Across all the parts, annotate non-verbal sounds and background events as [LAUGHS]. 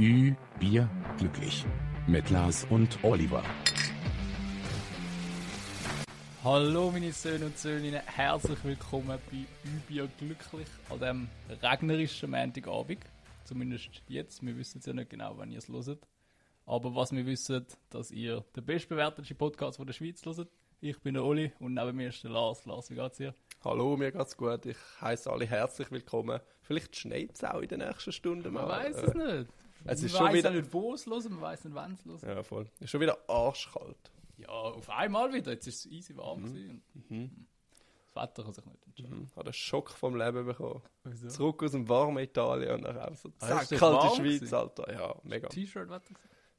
Ü, Bier, glücklich. Mit Lars und Oliver. Hallo meine Söhne und Söhninnen, herzlich willkommen bei Übier glücklich an diesem regnerischen Montagabend. Zumindest jetzt, wir wissen es ja nicht genau, wann ihr es hört. Aber was wir wissen, dass ihr den bestbewerteten Podcast von der Schweiz hört. Ich bin der Oli und neben mir ist der Lars. Lars, wie geht's dir? Hallo, mir geht's gut. Ich heiße alle herzlich willkommen. Vielleicht schneit es auch in den nächsten Stunden Man mal. weiß Äh, es nicht. Ist man schon weiß wieder- ja nicht, wo es los man weiß nicht, wann es los Ja, voll. Ist schon wieder arschkalt. Ja, auf einmal wieder. Jetzt ist es easy warm. Mhm. und Das Wetter kann sich nicht entscheiden. Mhm. Hat einen Schock vom Leben bekommen. Wieso? Zurück aus dem warmen Italien und nachher so Ah, zack, ist kalte Schweiz, gewesen? Alter. Ja, mega. T-Shirt-Wetter?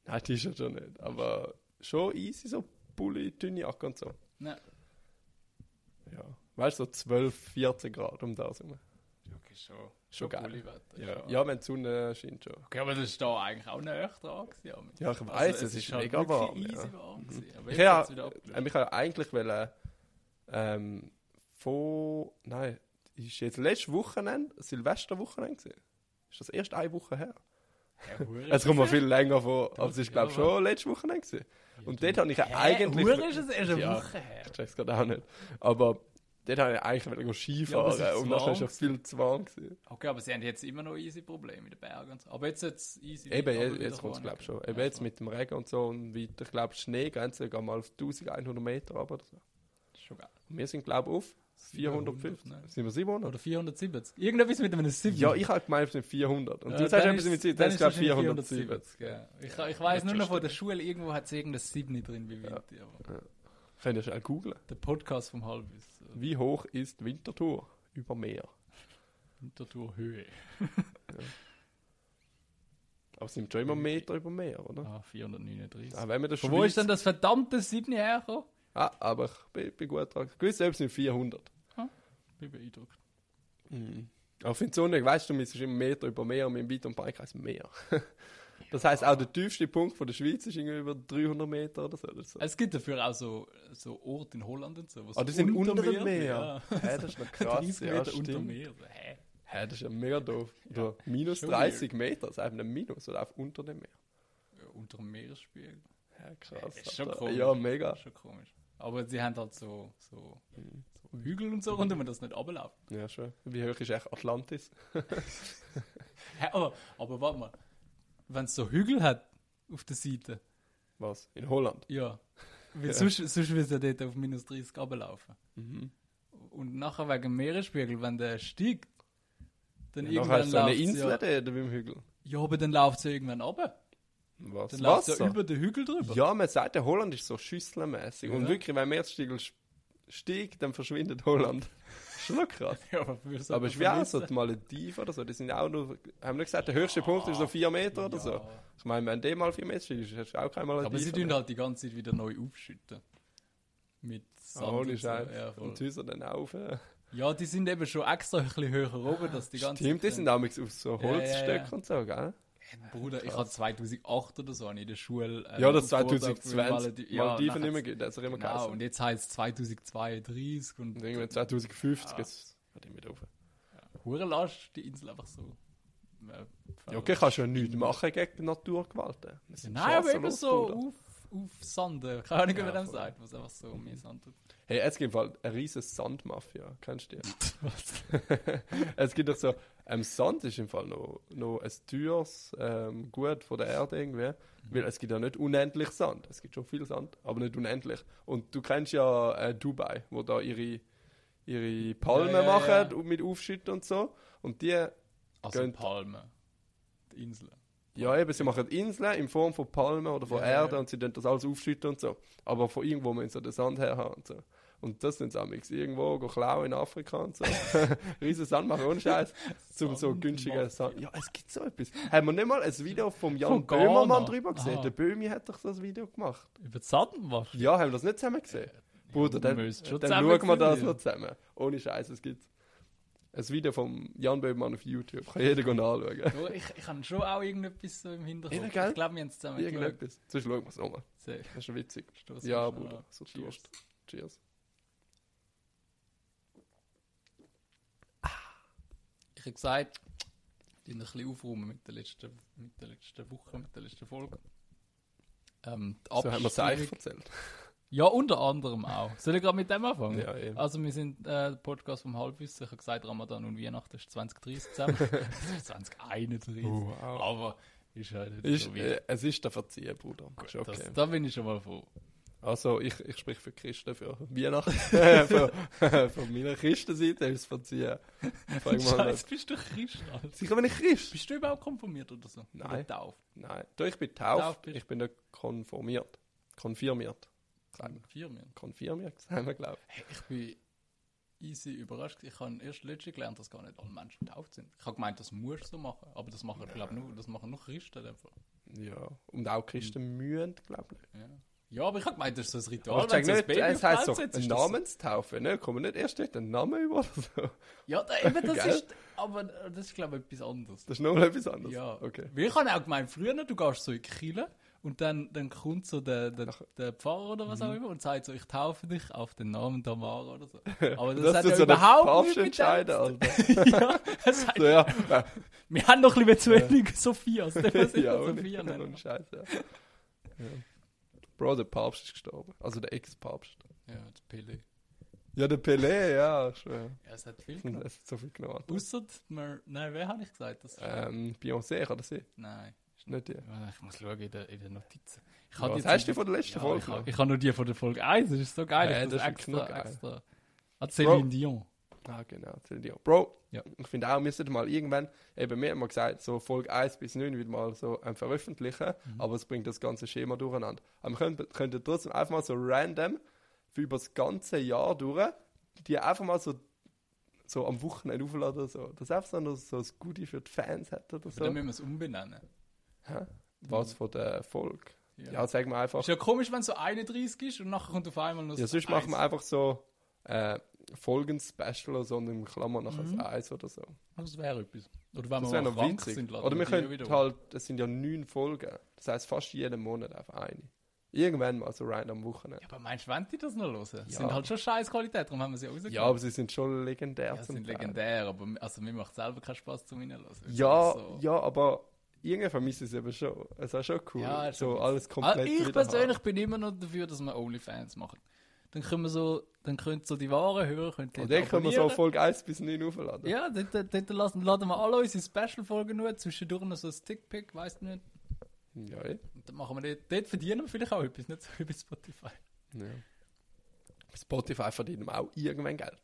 Nein, T-Shirt schon nicht. Aber schon easy, so Pulli, dünne Jacke und so. Nein. Ja. Weißt du, so 12, 14 Grad um das herum. Okay, schon. Schon geil. Pulli-Wetter, Ja. ja, wenn die Sonne scheint schon. Okay, aber das ist da eigentlich auch näher dran gewesen. Ja, Ja, ich weiss, es ist mega halt wirklich warm, easy ja. warm. Aber Ich abgelöst. äh, ich habe eigentlich wollen, ähm, von, nein, ist jetzt letztes Wochenende, Silvesterwochenende gewesen. Ist das erst eine Woche her? Ja, [LAUGHS] Es kommt mir viel länger vor, aber es ist ja, glaube ich schon letztes Wochenende gewesen. Und dort habe ich ja Hä? eigentlich... Hure ist es erst eine Ja. Woche her. Ich check's gerade auch nicht. Aber dort habe ich eigentlich Ja, Skifahren es ist und warm ist es viel zu warm gewesen. Okay, aber sie haben jetzt immer noch easy Probleme in den Bergen. und so. Aber jetzt jetzt easy. Eben, jetzt, jetzt kommt es glaube ich schon. Ja, Eben jetzt voll. mit dem Regen und so und weiter. Ich glaube, Schneegrenze geht mal auf 1100 Meter runter oder so. Das ist schon geil. Und wir sind glaube ich auf 450. ne? Sind wir 700? Oder 470. Irgendetwas mit einem 7. Ja, ich habe gemeint, es sind 400. Und Ja, du sagst dann etwas mit Zeit, dann das ist es glaube ich wahrscheinlich 470. Ja. Ich, ich weiß Ja, nur noch von der Schule, irgendwo hat es irgendein 7 drin wie Winter. Aber Könnt ihr schnell googlen. der Podcast vom Halbwiss. äh, Wie hoch ist Winterthur über Meer? Winterthur Höhe. Aber es sind schon immer Meter über Meer, oder? Ah, 439. Ah, wenn wir das Von wo ist denn das verdammte 7 hergekommen? Ah, aber ich bin, bin gut dran. Gewiss, selbst sind 400. Bin beeindruckt. Mhm. Aber ich finde es nicht, weißt du, wir sind immer Meter über Meer und mit dem Weit- und Breitkreis Meer. [LAUGHS] das heisst, auch der tiefste Punkt von der Schweiz ist irgendwie über 300 Meter oder so. Oder so. Es gibt dafür auch so, so Orte in Holland und so. Ah, die sind unter dem Ja. Meer. Hä, das ist noch [LAUGHS] krass. 30 ja, Meter unter stimmt. Meer. Hä? Hä, das ist ja mega doof. Oder minus schon 30 Meter, das ist einfach ein Minus oder auf unter dem Meer. Ja, unter dem Meeresspiegel. Ja, krass. Ist schon Alter. komisch. Ja, mega. Ist schon komisch. Aber sie haben halt so, so, Mhm. so Hügel und so, und man das nicht runterläuft. Ja, schon. Wie hoch ist echt Atlantis? [LAUGHS] Aber, aber warte mal. Wenn es so Hügel hat auf der Seite, Was? In Holland? ja. [LAUGHS] Weil Ja. sonst, sonst würde es ja dort auf minus 30 runterlaufen. Mhm. Und nachher wegen Meeresspiegel, wenn der steigt, dann Ja, irgendwann eine läuft's Insel ja, da beim Hügel. ja, aber dann läuft es ja irgendwann runter. Was? Dann läuft es ja über den Hügel drüber. Ja, man sagt, der Holland ist so schüsselmäßig. Und Ja. wirklich, wenn Meeresspiegel st- steigt, dann verschwindet Holland. [LAUGHS] Schon noch krass. [LAUGHS] Ja, aber für so Aber wie auch so die Malediven oder so, die sind auch nur, haben nicht gesagt, der höchste Punkt ist so 4 Meter oder so. Ich meine, wenn der mal 4 Meter steigt, ist das auch kein Malediven. Aber sie tun halt die ganze Zeit wieder neu aufschütten. Mit Sand Oh, und so. Ja, und die Häuser dann auf. Äh. ja, die sind eben schon extra ein bisschen höher oben, dass die ganze Stimmt, die Zeit- sind damals auf so Ja, ja, ja. und so, gell? Bruder, ich hatte 2008 oder so habe in der Schule. äh, Ja, das einen Vortrag 2020 für Maledi- Ja, Malediven gibt, das ist immer Genau, geheißen. und jetzt heißt es 2032 und, Und irgendwann 2050 Ja. geht's wird immer rauf. Hure Last, die Insel einfach so. äh, Ja, okay, kannst du ja nichts machen gegen Naturgewalten. Das sind Nein, aber eben chancenlos, so auf, auf Sande. Keine Ahnung, wie Ja, man dem sagt, was einfach so mehr Sand tut. Hey, es gibt Fall eine riesige Sandmafia, kennst du die? [LAUGHS] [LAUGHS] es gibt doch so, ähm, Sand ist im Fall noch, noch ein teures ähm, Gut von der Erde irgendwie, weil es gibt ja nicht unendlich Sand, es gibt schon viel Sand, aber nicht unendlich. Und du kennst ja äh, Dubai, wo da ihre, ihre Palmen Ja, ja, machen ja. mit Aufschütten und so. Und die, Also Palmen. Die Insel. ja eben, sie machen Inseln in Form von Palmen oder von Ja, Erde ja. und sie tun das alles aufschütten und so. Aber von irgendwo müssen sie den Sand her haben und so. Und das sind sie irgendwo go klauen in Afrika und so. [LAUGHS] Riesen Sand machen, ohne Scheiß. Zum so günstigen Sand. Ja, es gibt so etwas. Haben wir nicht mal ein Video vom Jan Von? Böhmermann drüber gesehen? Aha. Der Böhmi hat doch so ein Video gemacht. Über die Sandmacht? Ja, haben wir das nicht zusammen gesehen? Bruder, wir dann, dann zusammen schauen wir das gesehen. noch zusammen. Ohne Scheiß, es gibt ein Video vom Jan Böhmermann auf YouTube. Kann jeder anschauen. Ja, ich, ich habe schon auch irgendetwas so im Hinterkopf. Ja, ich glaube, wir haben es zusammen. Irgendetwas. Sonst schauen wir es nochmal. Sehr. Das ist schon witzig. Stoß Ja, Bruder. So Cheers. Durst. Cheers. Ich habe gesagt, Die ein bisschen aufräumen mit der letzten, mit der letzten Woche, mit der letzten Folge. Ähm, die So haben wir es eigentlich erzählt. Ja, unter anderem auch. Soll ich gerade mit dem anfangen? Ja, eben. Also wir sind äh, der Podcast vom Halbwissen. Ich habe gesagt, Ramadan und Weihnachten ist 2030 zusammen. Das ist 2031. Oh, wow. Aber ist halt nicht Ist, so äh, es ist der Verziehen, Bruder. Ist okay. das, da bin ich schon mal froh. Also ich, ich spreche für Christen, für Weihnachten. [LAUGHS] für, von meiner Christenseite ist es Verziehen. Scheiße, bist du Christ? Alter? Sicher bin ich Christ? Bist du überhaupt konfirmiert oder so? Nein. Oder tauft? Nein. Doch, ich bin tauft, Tauft ich bin nicht konformiert. Konfirmiert. Firmen. Konfirmiert, sagen wir, glaube Hey, ich bin easy überrascht. Ich habe erst letztens gelernt, dass gar nicht alle Menschen getauft sind. Ich habe gemeint, das musst du so machen. Aber das machen, ich glaube, nur, das machen nur Christen. in dem Fall. ich. Ja. Und auch Christen mühen, glaube ich. Ja. Ja, aber ich habe gemeint, das ist so ein Aber Ritual. ich so ein nicht, Baby es auf heisst die so eine ist das. Namenstaufe, ne? Kommen nicht erst dort einen Namen über oder so. Ja, da, eben, das ist, aber das ist, glaube ich, etwas anderes. Das ist nochmal etwas anderes. Ja, Okay. Weil ich habe auch gemeint, früher, du gehst so in die Kirche und dann, dann kommt so der, der, der Pfarrer oder was Mhm. auch immer und sagt so, ich taufe dich auf den Namen Tamara oder so. [LAUGHS] Aber das, Das hat ja so überhaupt nichts mit entscheiden, Alter. [LAUGHS] ja, das heißt, So, ja. ja. wir haben noch ein bisschen zu wenig Sophias. Der muss [LAUGHS] ja, ja, Sophia nennen. ohne Scheiß, ja. ja. Bro, der Papst ist gestorben. Also der Ex-Papst. Ja, das Pele. Ja, der Pelé, ja. Schon. Ja, es hat viel [LAUGHS] Es genommen. hat so viel genommen. Ausser, wir- nein, wer habe ich gesagt? Das Ähm, Beyoncé, kann das sein? Nein. Nicht die. Ja, Ich muss schauen in den in den Notizen. Ich Was jetzt hast du von der letzten Ja, Folge Ich, habe nur die von der Folge 1, das ist so geil. Ja, ich das das ist extra, geil. extra. Ah, Céline Bro. Dion. Ah, genau. Celine. Bro, Ja. ich finde auch, wir müssen mal irgendwann, eben, wir haben mal gesagt, so Folge 1 bis 9 wieder mal so ähm, veröffentlichen, Mhm. aber es bringt das ganze Schema durcheinander. Aber wir könnten, könnten trotzdem einfach mal so random für über das ganze Jahr durch, die einfach mal so, so am Wochenende aufladen oder so. Das einfach so, noch so ein Goodie für die Fans hat oder Dann so. müssen wir es umbenennen. Hä? Was von der Folge? Ja. Ja, sagen wir einfach. Ist ja komisch, wenn es so 31 ist und nachher kommt auf einmal noch Ja, so sonst machen wir einfach so äh, Folgen-Special oder so und in Klammern nachher Mhm. Eis oder so. Das wäre etwas. Oder wenn Das wir noch krank witzig. sind, Oder wir können halt, das sind ja neun Folgen. Das heißt fast jeden Monat einfach eine. Irgendwann mal so rein am Wochenende. Ja, aber meinst du, wenn die das noch hören? Das Ja. sind halt schon scheiß Qualität, darum haben wir sie auch rausgegeben. Ja, aber sie sind schon legendär. ja, zum sind Teil. legendär, aber also, mir macht selber keinen Spaß zum Reinhören. Ja, so. ja, aber irgendwie vermisse ich es eben schon. Es ist schon cool. Ja, so alles Ah, komplett ich wieder persönlich bin immer noch dafür, dass wir Onlyfans machen. Dann können wir so, dann können so die wahren Hörer können haben. Und dann können wir so. Folge 1 bis 9 aufladen. Ja, dort, dort, dort lassen, laden wir alle unsere Special-Folgen nur, zwischendurch noch so ein Stickpick, weißt du nicht. Ja, eh. Und dann machen wir dort, dort verdienen wir vielleicht auch etwas, nicht so wie bei Spotify. ja. Bei Spotify verdienen wir auch irgendwann Geld.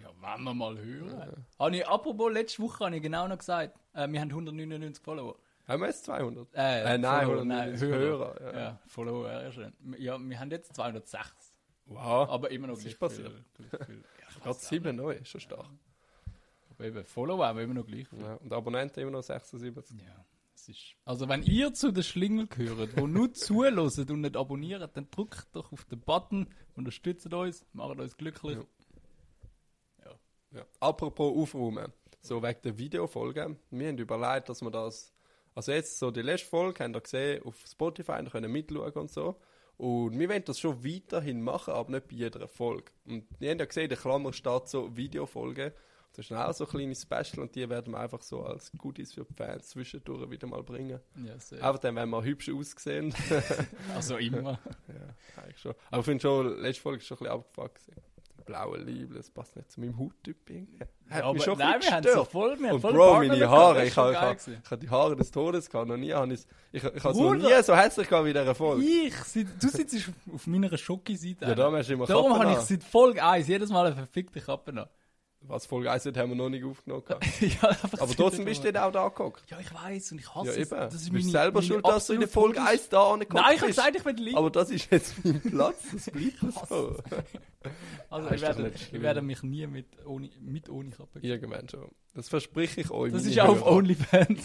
Ja, wenn wir mal hören. Habe ich, apropos, letzte Woche habe ich genau noch gesagt, äh, wir haben 199 Follower. Haben wir jetzt 200? Äh, Äh, nein, Follower, 199 Hörer. Hörer, Ja. ja. Follower, ja, schön. Ja, wir haben jetzt 206. Wow. Aber immer noch gleich ist passiert? viel. gleich viel. [LAUGHS] Ja, Gerade 7 neu, ist schon stark. nicht. Aber eben, Follower haben immer noch gleich viel. Ja. Und Abonnenten immer noch 76. Ja, es ist. Also, wenn ihr zu den Schlingel gehört, die nur [LAUGHS] zuhören und nicht abonnieren, dann drückt doch auf den Button, unterstützt uns, macht uns glücklich. Ja. Ja. Apropos aufräumen, so wegen der Videofolge. Wir haben überlegt, dass wir das. Also jetzt so die letzte Folge haben wir gesehen auf Spotify, da können mitschauen und so. Und wir wollen das schon weiterhin machen, aber nicht bei jeder Folge. Und wir haben ja gesehen, in der Klammer steht so Videofolge. Das ist auch so kleine Special und die werden wir einfach so als Goodies für die Fans zwischendurch wieder mal bringen. Ja, sehr. Einfach dann, wenn wir hübsch aussehen. [LAUGHS] Also immer. ja, eigentlich schon. Aber ich finde schon, letzte Folge ist schon ein bisschen abgefuckt. Blaue Liebel, das passt nicht zu meinem Hauttyp irgendwie. Hat Ja, aber mich schon ein nein, wir haben so voll, wir Und voll Bro, meine Haare, ich habe ich die Haare des Todes gehabt, noch nie habe ich ich, ich habe so nie so herzlich gehabt wie in dieser Folge. Ich, du sitzt auf meiner Schoki-Seite. Ja, darum hast du immer Darum habe ich seit Folge 1 jedes Mal eine verfickte Kappe noch. Was Folge 1 hat, haben wir noch nicht aufgenommen. [LAUGHS] ja, Aber trotzdem dem bist du dann auch da geguckt. Ja, ich weiß und ich hasse Ja, es. eben. Das du ist bist meine, selber meine schuld, dass du in der Folge 1 da angeguckt Nein, ich habe gesagt, ich will liegen. Aber das ist jetzt mein Platz, das bleibt [LAUGHS] so. [LAUGHS] Also, Ja, ich werde, ich werde mich nie mit ohne, mit ohne Kappe geben. Irgendwann schon. Das verspreche ich euch. Das ist ja auf Hörer. OnlyFans.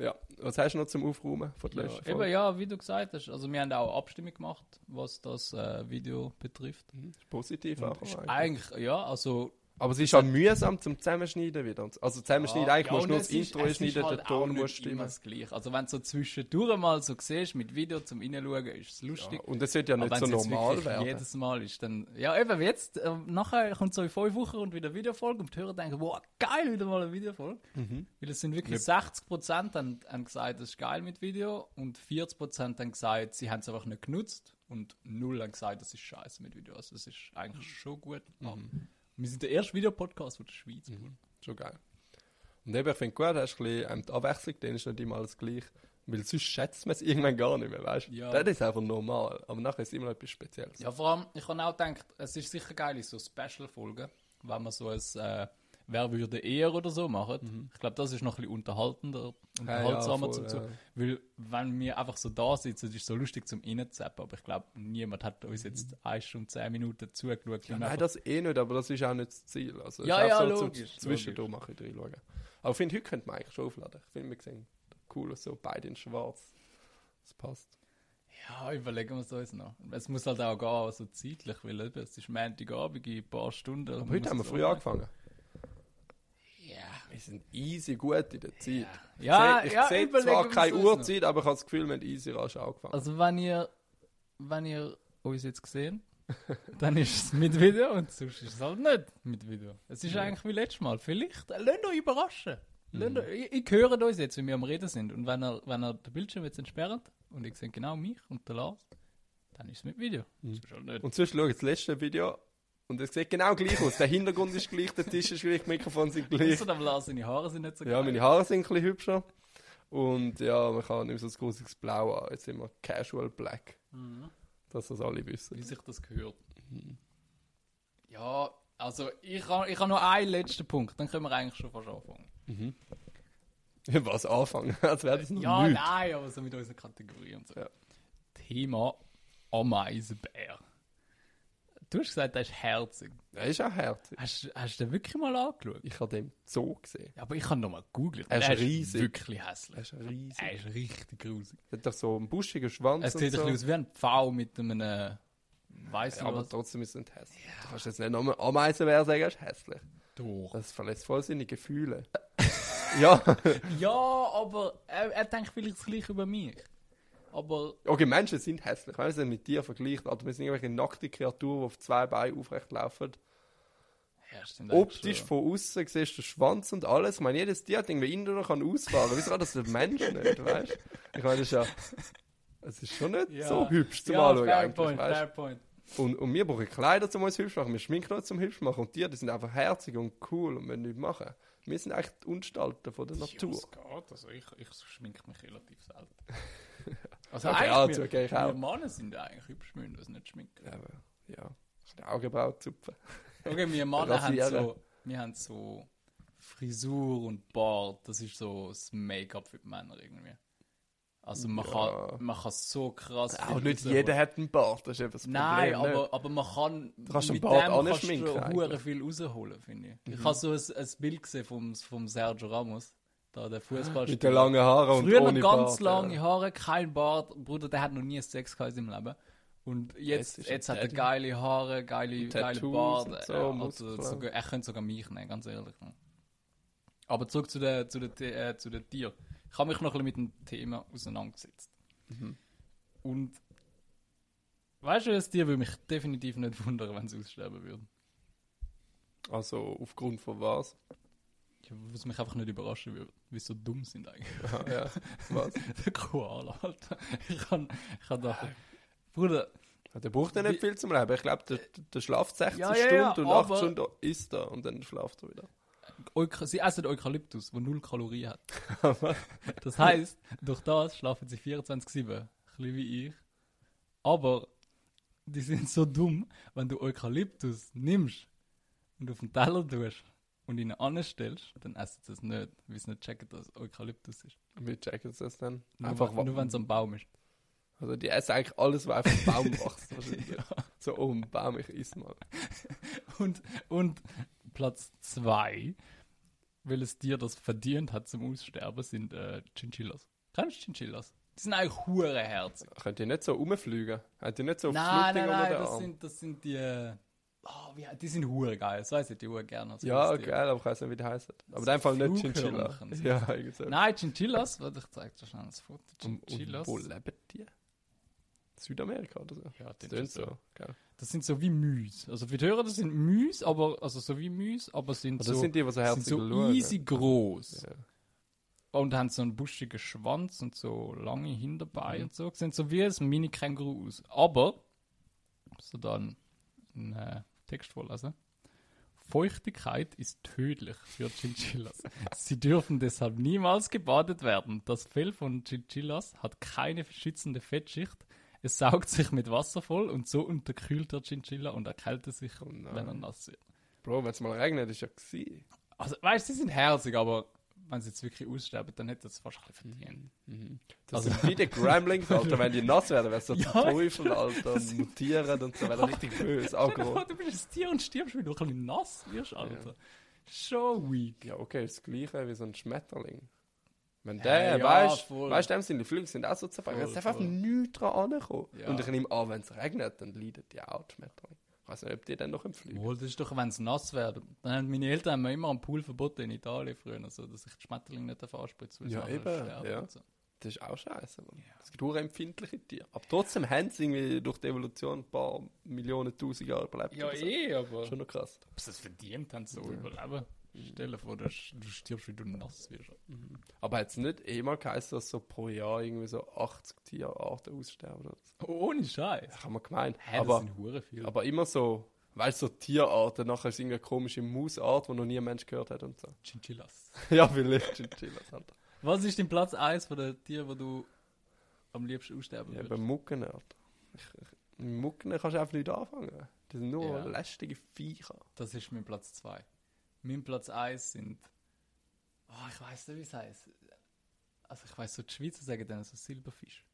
Ja, was hast du noch zum Aufräumen von der ja, letzten eben, Folge? ja, wie du gesagt hast. Also, wir haben auch Abstimmung gemacht, was das äh, Video betrifft. Mhm, ist positiv auch. ist eigentlich. eigentlich, ja, also Aber es ist auch mühsam zum Zusammenschneiden wieder. Also zusammenschneiden, eigentlich Ja, musst du nur das Intro ist schneiden, halt auch Ton immer stimmen. das Gleiche. Also wenn du so zwischendurch mal so siehst, mit Video zum Reinschauen, ist es lustig. Ja, und das sollte ja nicht so normal werden. jedes Mal ist, dann... Ja, eben, jetzt, äh, nachher kommt so in fünf Wochen und wieder eine Videofolge und die Hörer denken, wow, geil, wieder mal eine Videofolge. Mhm. Weil es sind wirklich 60% haben, haben gesagt, das ist geil mit Video und 40% haben gesagt, sie haben es einfach nicht genutzt und null haben gesagt, das ist scheiße mit Video. Also es ist eigentlich schon gut. Aber Wir sind der erste Videopodcast von der Schweiz. Mhm. Schon geil. Und eben, ich finde gut, hast du ein bisschen, ähm, die Abwechslung, dann ist nicht immer alles gleich. Weil sonst schätzt man es irgendwann gar nicht mehr, weißt du? Ja. Das ist einfach normal. Aber nachher ist es immer noch etwas Spezielles. Ja, vor allem, ich habe auch gedacht, es ist sicher geil so Special-Folgen, wenn man so ein äh, Wer würde eher oder so machen. Ich glaube, das ist noch ein bisschen unterhaltender, unterhaltsamer Mhm. voll, zum zu. ja. Weil, wenn wir einfach so da sitzen, ist es so lustig zum Reinzappen, aber ich glaube, niemand hat uns jetzt eine Stunde, zehn Minuten zugeschaut. Ja, nein, das eh nicht, aber das ist auch nicht das Ziel. Also, Ja, ist ja, so logisch, Zwischendurch machen reinschauen. Aber ich finde, heute könnte man eigentlich schon aufladen. Ich finde, wir sehen cool aus, so beide in schwarz. Das passt. Ja, überlegen wir es uns noch. Es muss halt auch gehen, so zeitlich, weil eben, es ist Montagabend in ein paar Stunden. Aber heute haben wir früh angefangen. Ja. Sind easy gut in der Zeit. Ja, ich ja, sehe überlegen zwar keine. Uhrzeit, aber ich habe das Gefühl, wir haben easy rasch angefangen. Also wenn ihr, wenn ihr uns jetzt gesehen, dann ist es mit Video und sonst ist es halt nicht mit Video. Es ist eigentlich wie letztes Mal. Vielleicht, äh, lasst euch überraschen. Euch, ich, ich höre uns jetzt, wenn wir am Reden sind. Und wenn er, wenn er den Bildschirm jetzt entsperrt und ich sehe genau mich und den Lars, dann ist es mit Video. Sonst halt. Und sonst schau das letzte Video und es sieht genau gleich aus. Der Hintergrund ist gleich, der Tisch ist gleich, die Mikrofone sind gleich. Außer dem Lars, seine Haare sind nicht so Ja, geil. meine Haare sind ein bisschen hübscher. Und ja, man kann nicht so ein großes Blau an. Jetzt sind wir Casual Black. Mhm. Dass das alle wissen. Wie sich das gehört. Ja, also ich habe ich ha noch einen letzten Punkt, dann können wir eigentlich schon fast anfangen. [LAUGHS] Was anfangen? [LAUGHS] Als wäre das noch Ja, nichts. nein, aber so mit unserer Kategorie und so. Ja. Thema Ameisenbär. Du hast gesagt, der ist herzig. Er ist auch herzig. Hast, hast du den wirklich mal angeschaut? Ich habe den Zoo gesehen. Ja, aber ich habe noch mal gegoogelt. Er ist Der riesig. wirklich Er hässlich. ist riesig. Er ist richtig grusig. Er hat doch so einen buschigen Schwanz. Es sieht so. ein bisschen aus wie ein Pfau mit einem. Weiss Ja, nicht aber was. trotzdem ist es nicht hässlich. Du kannst jetzt nicht nur Ameisenbär sagen, er ist hässlich. Doch. Das verletzt voll seine Gefühle. [LAUGHS] ja. [LAUGHS] Ja, aber er, er denkt vielleicht das gleiche über mich. Aber Okay, Menschen sind hässlich. Wenn man sie mit dir vergleicht, Alter, wir sind irgendwelche nackte Kreaturen, die auf zwei Beinen aufrecht laufen. ja, Optisch von außen siehst du Schwanz und alles. Ich meine, jedes Tier hat irgendwie innen noch kann ausfahren. Wieso kann das der Mensch nicht, [LAUGHS] weißt du? Ich meine, das ist ja. Es ist schon nicht Ja. so hübsch zum ja, Anschauen fair eigentlich, point, weißt fair point. Und, und wir brauchen Kleider, um uns hübsch zu machen. Wir schminken uns zum hübsch machen. Und die, die sind einfach herzig und cool und wollen nichts machen. Wir sind eigentlich die Unstalten von der Natur. Ja, es geht. Also ich, ich schminke mich relativ selten. [LAUGHS] Also Okay, eigentlich, ja, wir, zugebe ich wir auch. Männer sind eigentlich hübsch, müssen uns nicht schminken. Ja, aber, ja. Die Augenbrauen zupfen. Okay, wir [LAUGHS] Männer haben so, wir haben so Frisur und Bart, das ist so das Make-up für die Männer irgendwie. Also man, Ja. kann, man kann so krass Auch nicht rausholen. jeder hat einen Bart, das ist eben das Problem. Nein, nicht? aber, aber man kann kannst den mit Bart dem kannst du viel rausholen, finde ich. Ich habe so ein, ein Bild gesehen vom, vom Sergio Ramos, da der Fußballspieler. Mit den langen Haaren und Früher noch ohne ganz Bart, lange ja. Haare, kein Bart. Bruder, der hat noch nie Sex gehabt in seinem Leben. Und Jetzt jetzt, jetzt hat er geile Haare, geile, geile Bart. so, ja, also sogar, er könnte sogar mich nehmen, ganz ehrlich. Aber zurück zu den, zu den, äh, zu den Tieren. Ich habe mich noch ein bisschen mit dem Thema auseinandergesetzt. Mhm. Und weißt du, das Tier würde mich definitiv nicht wundern, wenn es aussterben würde. Also aufgrund von was? Was mich einfach nicht überraschen würde, wie sie so dumm sind eigentlich. Ja, ja. Was? Der [LAUGHS] Koala, Alter. Ich kann, ich kann da. Bruder, Der braucht ja nicht viel zum Leben. Ich glaube, der, der schlaft 16 Ja, ja, ja, Stunden und 8 aber- Stunden isst er und dann schlaft er wieder. Euka sie essen Eukalyptus, der null Kalorien hat. [LAUGHS] Das heisst, durch das schlafen sie 24-7. Ein bisschen wie ich. Aber die sind so dumm, wenn du Eukalyptus nimmst und auf den Teller tust und ihnen anstellst, dann essen sie es nicht, weil sie nicht checken, dass es Eukalyptus ist. Wie checken sie das dann? Nur, Einfach wenn- nur wenn es am Baum ist. Also die essen eigentlich alles, was einfach am Baum [LAUGHS] wächst. wahrscheinlich. So, oh, ein Baum, ich iss mal. [LAUGHS] Und, und Platz zwei, welches Tier das verdient hat zum Aussterben, sind äh, Chinchillas. Kennst du Chinchillas? Die sind eigentlich hurenherzig. Könnt ihr nicht so rumfliegen? Habt ihr nicht so Nein, nein, nein, den das sind, das sind die, Ah, wie, die sind hure geil, das weiß ich, die hure gerne. Ja, geil, aber ich weiß nicht, wie die heißen. Aber So Fall nicht Chinchilla. sind Ja, so. Nein, Chinchillas, warte, ich zeig dir schnell das Foto. Und, und Chinchillas. wo leben die? Südamerika oder so? Ja, Das ist so. so. Geil. Das sind so wie Müs. Also für die Hörer, das sind Müs, aber, also so wie Müs, aber sind das so, sind die, die so sind so schauen. easy groß. Ja. Und haben so einen buschigen Schwanz und so lange Hinterbeine Mhm. und so. Sehen so wie ein Mini-Känguru aus. Aber, so dann äh, Text vorlesen. Feuchtigkeit ist tödlich für Chinchillas. Sie dürfen deshalb niemals gebadet werden. Das Fell von Chinchillas hat keine schützende Fettschicht. Es saugt sich mit Wasser voll und so unterkühlt der Chinchilla und erkältet sich, Oh wenn er nass wird. Bro, wenn es mal regnet, ist ja gewesen. Also, weißt du, sie sind herzig, aber wenn sie jetzt wirklich aussterben, dann hätte das fast ein verdient. Das Also- sind wie die Gremlings, [LAUGHS] Alter, wenn die nass werden, sie so Ja. zum Teufel, Alter, und mutieren und so, werden richtig böse, vor, du bist ein Tier und stirbst, weil du ein bisschen nass wirst, Alter. Schon weak. Ja, okay, das gleiche wie so ein Schmetterling. Wenn Ja, der, ja, weißt weißt du, dem sind die Flügel sind auch so zerfallen. Es ist einfach nichts dran angekommen. Ja. Und ich nehme an, wenn es regnet, dann leiden die auch die Schmetterlinge. Weiß nicht, ob die dann noch im Flügel. Wohl, das ist doch, wenn es nass wird. Dann haben meine Eltern haben mir immer am Pool verboten in Italien früher, also, dass ich die Schmetterlinge nicht anspritzen Ja, eben, ja. So. Das ist auch scheiße. Es gibt sehr empfindliche Tiere. Aber trotzdem haben sie irgendwie durch die Evolution ein paar Millionen, tausend Jahre überlebt. Ja, eh, aber Schon noch krass. ob sie es verdient haben, so überleben. Stell dir vor, du, du stirbst, wie du nass wirst. Aber hat es nicht immer geheißen, dass so pro Jahr irgendwie so 80 Tierarten aussterben? Oder so? Ohne Scheiß. Das haben wir gemeint. Hä, das aber, sind hure viele. aber immer so, weißt du, so Tierarten, nachher ist irgendeine komische Mausart, die noch nie ein Mensch gehört hat und so. Chinchillas. [LAUGHS] ja, vielleicht Chinchillas, Alter. Was ist dein Platz 1 von den Tieren, wo du am liebsten aussterben Ja, würdest? Mucken, Alter. Ich, ich, mit Mucken kannst du einfach nicht anfangen. Die sind nur Ja. lästige Viecher. Das ist mein Platz 2. Mein Platz 1 sind. Oh, ich weiß nicht, wie es heißt. Also, ich weiß so, die Schweizer sagen dann so Silberfisch.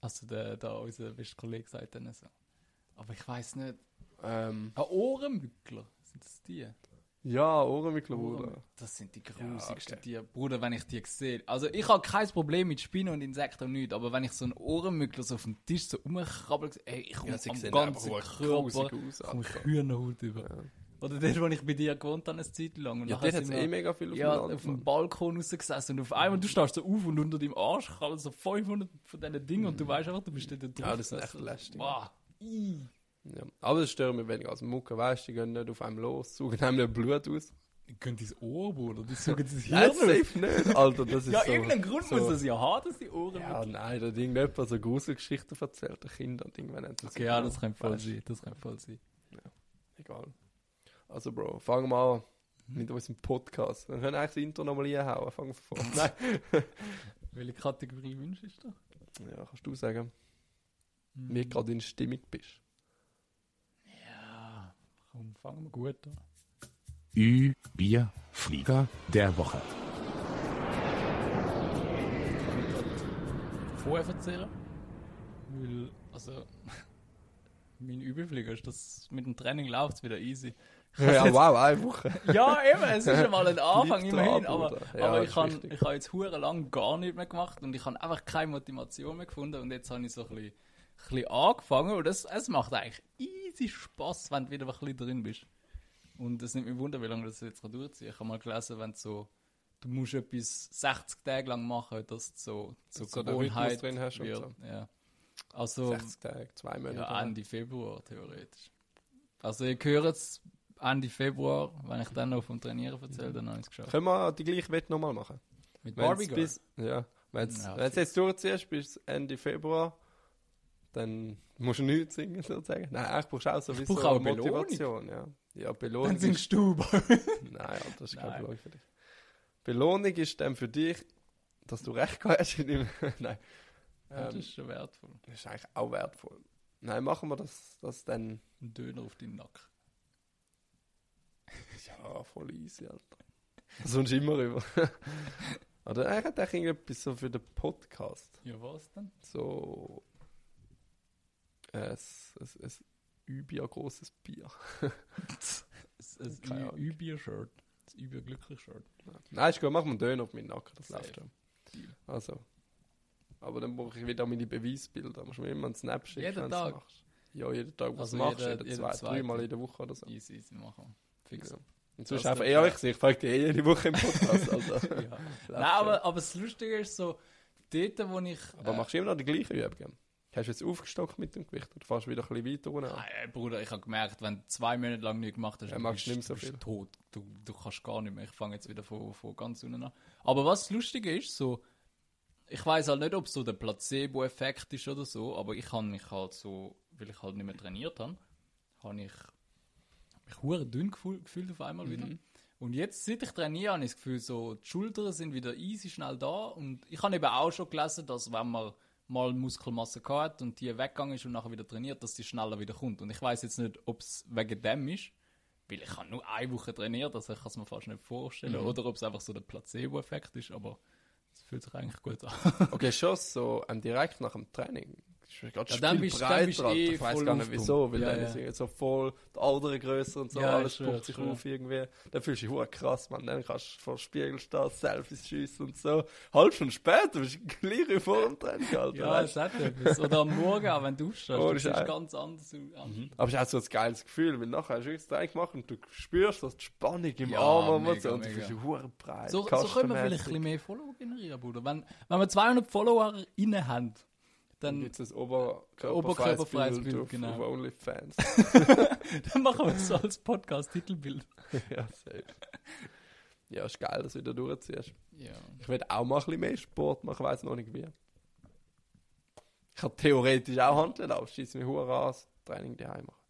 Also, der, der unser bester Kollege sagt dann so. Aber ich weiß nicht. Ähm, Ah, Ohrenmückler. Sind das die? ja, Ohrenwickler, Bruder. Das sind die grusigsten okay. Tiere. Bruder, wenn ich die sehe. Also, ich habe kein Problem mit Spinnen und Insekten und nichts. Aber wenn ich so einen Ohrenmückler so auf dem Tisch so rumkrabbel, ey, ich komme Ja, am ganzen Körper. aus, komme ich. Hühnerhaut über. Ja. Oder dort, wo ich bei dir gewohnt habe, eine Zeit lang. Und Ja, dort hat eh mega viel auf ja, auf dem. Balkon rausgesessen und auf einmal, du stehst so auf und unter deinem Arsch krabbeln so 500 von diesen Dingen und du weißt einfach, du bist dort drauf. Ja, das sind echt lästig. Ih. Ja. Aber das stört mich weniger als Mucke, weißt du, die gehen nicht auf einem los, suchen einem nicht Blut aus. Die können dein Ohr, Bruder. Die suchen das [LAUGHS] Hirn aus. safe nicht, Alter, das ist Ja, so... irgendeinen Grund so- muss es ja haben, dass die Ohren Ja, mit- nein, da hat irgendjemand so Gruselgeschichten erzählt, den Kindern und irgendwann haben sie Okay, ja, das kann voll sein. Das kann voll sein. Egal. Also, Bro, fangen wir an mit unserem Podcast. Wir können eigentlich das Intro nochmal einhauen, fangen wir von [LAUGHS] Nein. Welche Kategorie wünschst du? Ja, kannst du sagen, Mhm. wie du gerade in Stimmung bist. Ja, komm, fangen wir gut an. Ü, Bier, Flieger der Woche. Vorher erzählen? Weil, also, [LAUGHS] mein Übelflieger ist, dass mit dem Training läuft es wieder easy. Ja, wow, eine Woche. [LAUGHS] Ja, eben, es ist schon mal ein Anfang immerhin, aber. Ja, aber ich habe ich hab jetzt hure lang gar nicht mehr gemacht und ich habe einfach keine Motivation mehr gefunden und jetzt habe ich so ein bisschen, ein bisschen angefangen und es, es macht eigentlich easy Spaß, wenn du wieder ein bisschen drin bist. Und es nimmt mich wunder, wie lange das jetzt kann durchziehen Ich habe mal gelesen, wenn du so, du musst etwas 60 Tage lang machen, dass du so, so den Rhythmus Gewohnheit drin hast wird. so. Ja. Also, 60 Tage, zwei Monate. ja, Ende Februar theoretisch. Also ich höre jetzt Ende Februar, wenn ich dann noch vom Trainieren erzähle, dann habe ich es geschafft. Können wir die gleiche Wette nochmal machen? Mit Barbie Girl? bis, ja, wenn du Ja, es jetzt durchziehst bis Ende Februar, dann musst du nichts singen sozusagen. Nein, eigentlich brauchst auch sowieso brauche auch eine Belohnung. Motivation. Ja, ja Belohnung Dann ist, singst du. [LAUGHS] Nein, das ist keine Nein. Belohnung für dich. Belohnung ist dann für dich, dass du recht hast. [LAUGHS] Nein, Ja, das ähm, ist schon wertvoll. das ist eigentlich auch wertvoll. Nein, machen wir das, das dann... Ein Döner auf deinen Nacken. [LAUGHS] Ja, voll easy, Alter. [LAUGHS] Sonst immer rüber. [LAUGHS] Oder eigentlich hat er irgendetwas so für den Podcast. Ja, was denn? So. Ein, ein, ein übier großes Bier. Ein, Keine ein Ahnung. Übier-Shirt. Das Übier-Glücklich-Shirt. Nein, ist gut, machen wir einen Döner auf meinen Nacken, das Safe. läuft schon. Deal. Also. Aber dann brauche ich wieder meine Beweisbilder. Musst du mir immer einen Snap schicken, Jeden wenn du's Tag. machst. Ja, jeden Tag, was Also du machst, jeder- jeden jeder zwei, zweite. dreimal in der Woche oder so. Easy, easy machen. Fix. Ja. Und sonst Das einfach ehrlich, sein, ich frage dich eh jede Woche im Podcast, Alter. [LAUGHS] Ja. Nein, aber, aber das Lustige ist so, dort, wo ich... aber äh, machst du immer noch die gleiche Übung? Hast du jetzt aufgestockt mit dem Gewicht oder fährst du wieder ein bisschen weiter runter? Nein, äh, Bruder, ich habe gemerkt, wenn du zwei Monate lang nichts gemacht hast, Ja, du bist, nicht so du viel. tot. Du, du kannst gar nicht mehr. Ich fange jetzt wieder von, von ganz unten an. Aber was das Lustige ist, so, ich weiß halt nicht, ob es so der Placebo-Effekt ist oder so, aber ich habe mich halt so, weil ich halt nicht mehr trainiert habe, habe ich mich hure dünn gefühl, gefühlt auf einmal wieder. Mhm. Und jetzt, seit ich trainiere, habe ich das Gefühl, so, die Schultern sind wieder easy schnell da. Und ich habe eben auch schon gelesen, dass wenn man mal Muskelmasse hat und die weggegangen ist und nachher wieder trainiert, dass die schneller wieder kommt. Und ich weiß jetzt nicht, ob es wegen dem ist, weil ich habe nur eine Woche trainiert, also ich kann es mir fast nicht vorstellen, Mhm. oder ob es einfach so der Placebo-Effekt ist, aber es fühlt sich eigentlich gut an. Okay, schon so ähm, direkt nach dem Training. Grad Ja, dann bist- dann breiter, bist du Alter. eh Ich weiß gar nicht wieso, weil Ja, dann ja. ist irgendwie so voll die Adern grösser und so, Ja, alles spuckt sich auf irgendwie. Dann fühlst du dich krass, man. Dann kannst du vor Spiegel stehen, Selfies schiessen und so. Halb Stunde später bist du gleich vor dem Training, [LAUGHS] Alter. ja, es hat etwas. Oder am Morgen, auch wenn du aufstehst, Oh, das ist ein- ganz anders aus. Aber es ist auch so ein geiles Gefühl, weil nachher hast du das Training gemacht und du spürst so die Spannung im Ja, Arm und mega, so. Und du fühlst dich hure breit. So, so können wir vielleicht ein bisschen mehr Follower generieren, Bruder. Wenn, wenn wir 200 Follower rein haben, Dann gibt es ein Oberkörperfreies Bild Bild, genau. auf OnlyFans. [LAUGHS] dann machen wir es so als Podcast-Titelbild. [LAUGHS] ja, safe. Ja, ist geil, dass du wieder durchziehst. Ja. Ich will auch mal ein bisschen mehr Sport machen, weiß noch nicht wie. Ich kann theoretisch auch Handeln laufen, schieße mich an, das Training daheim machen.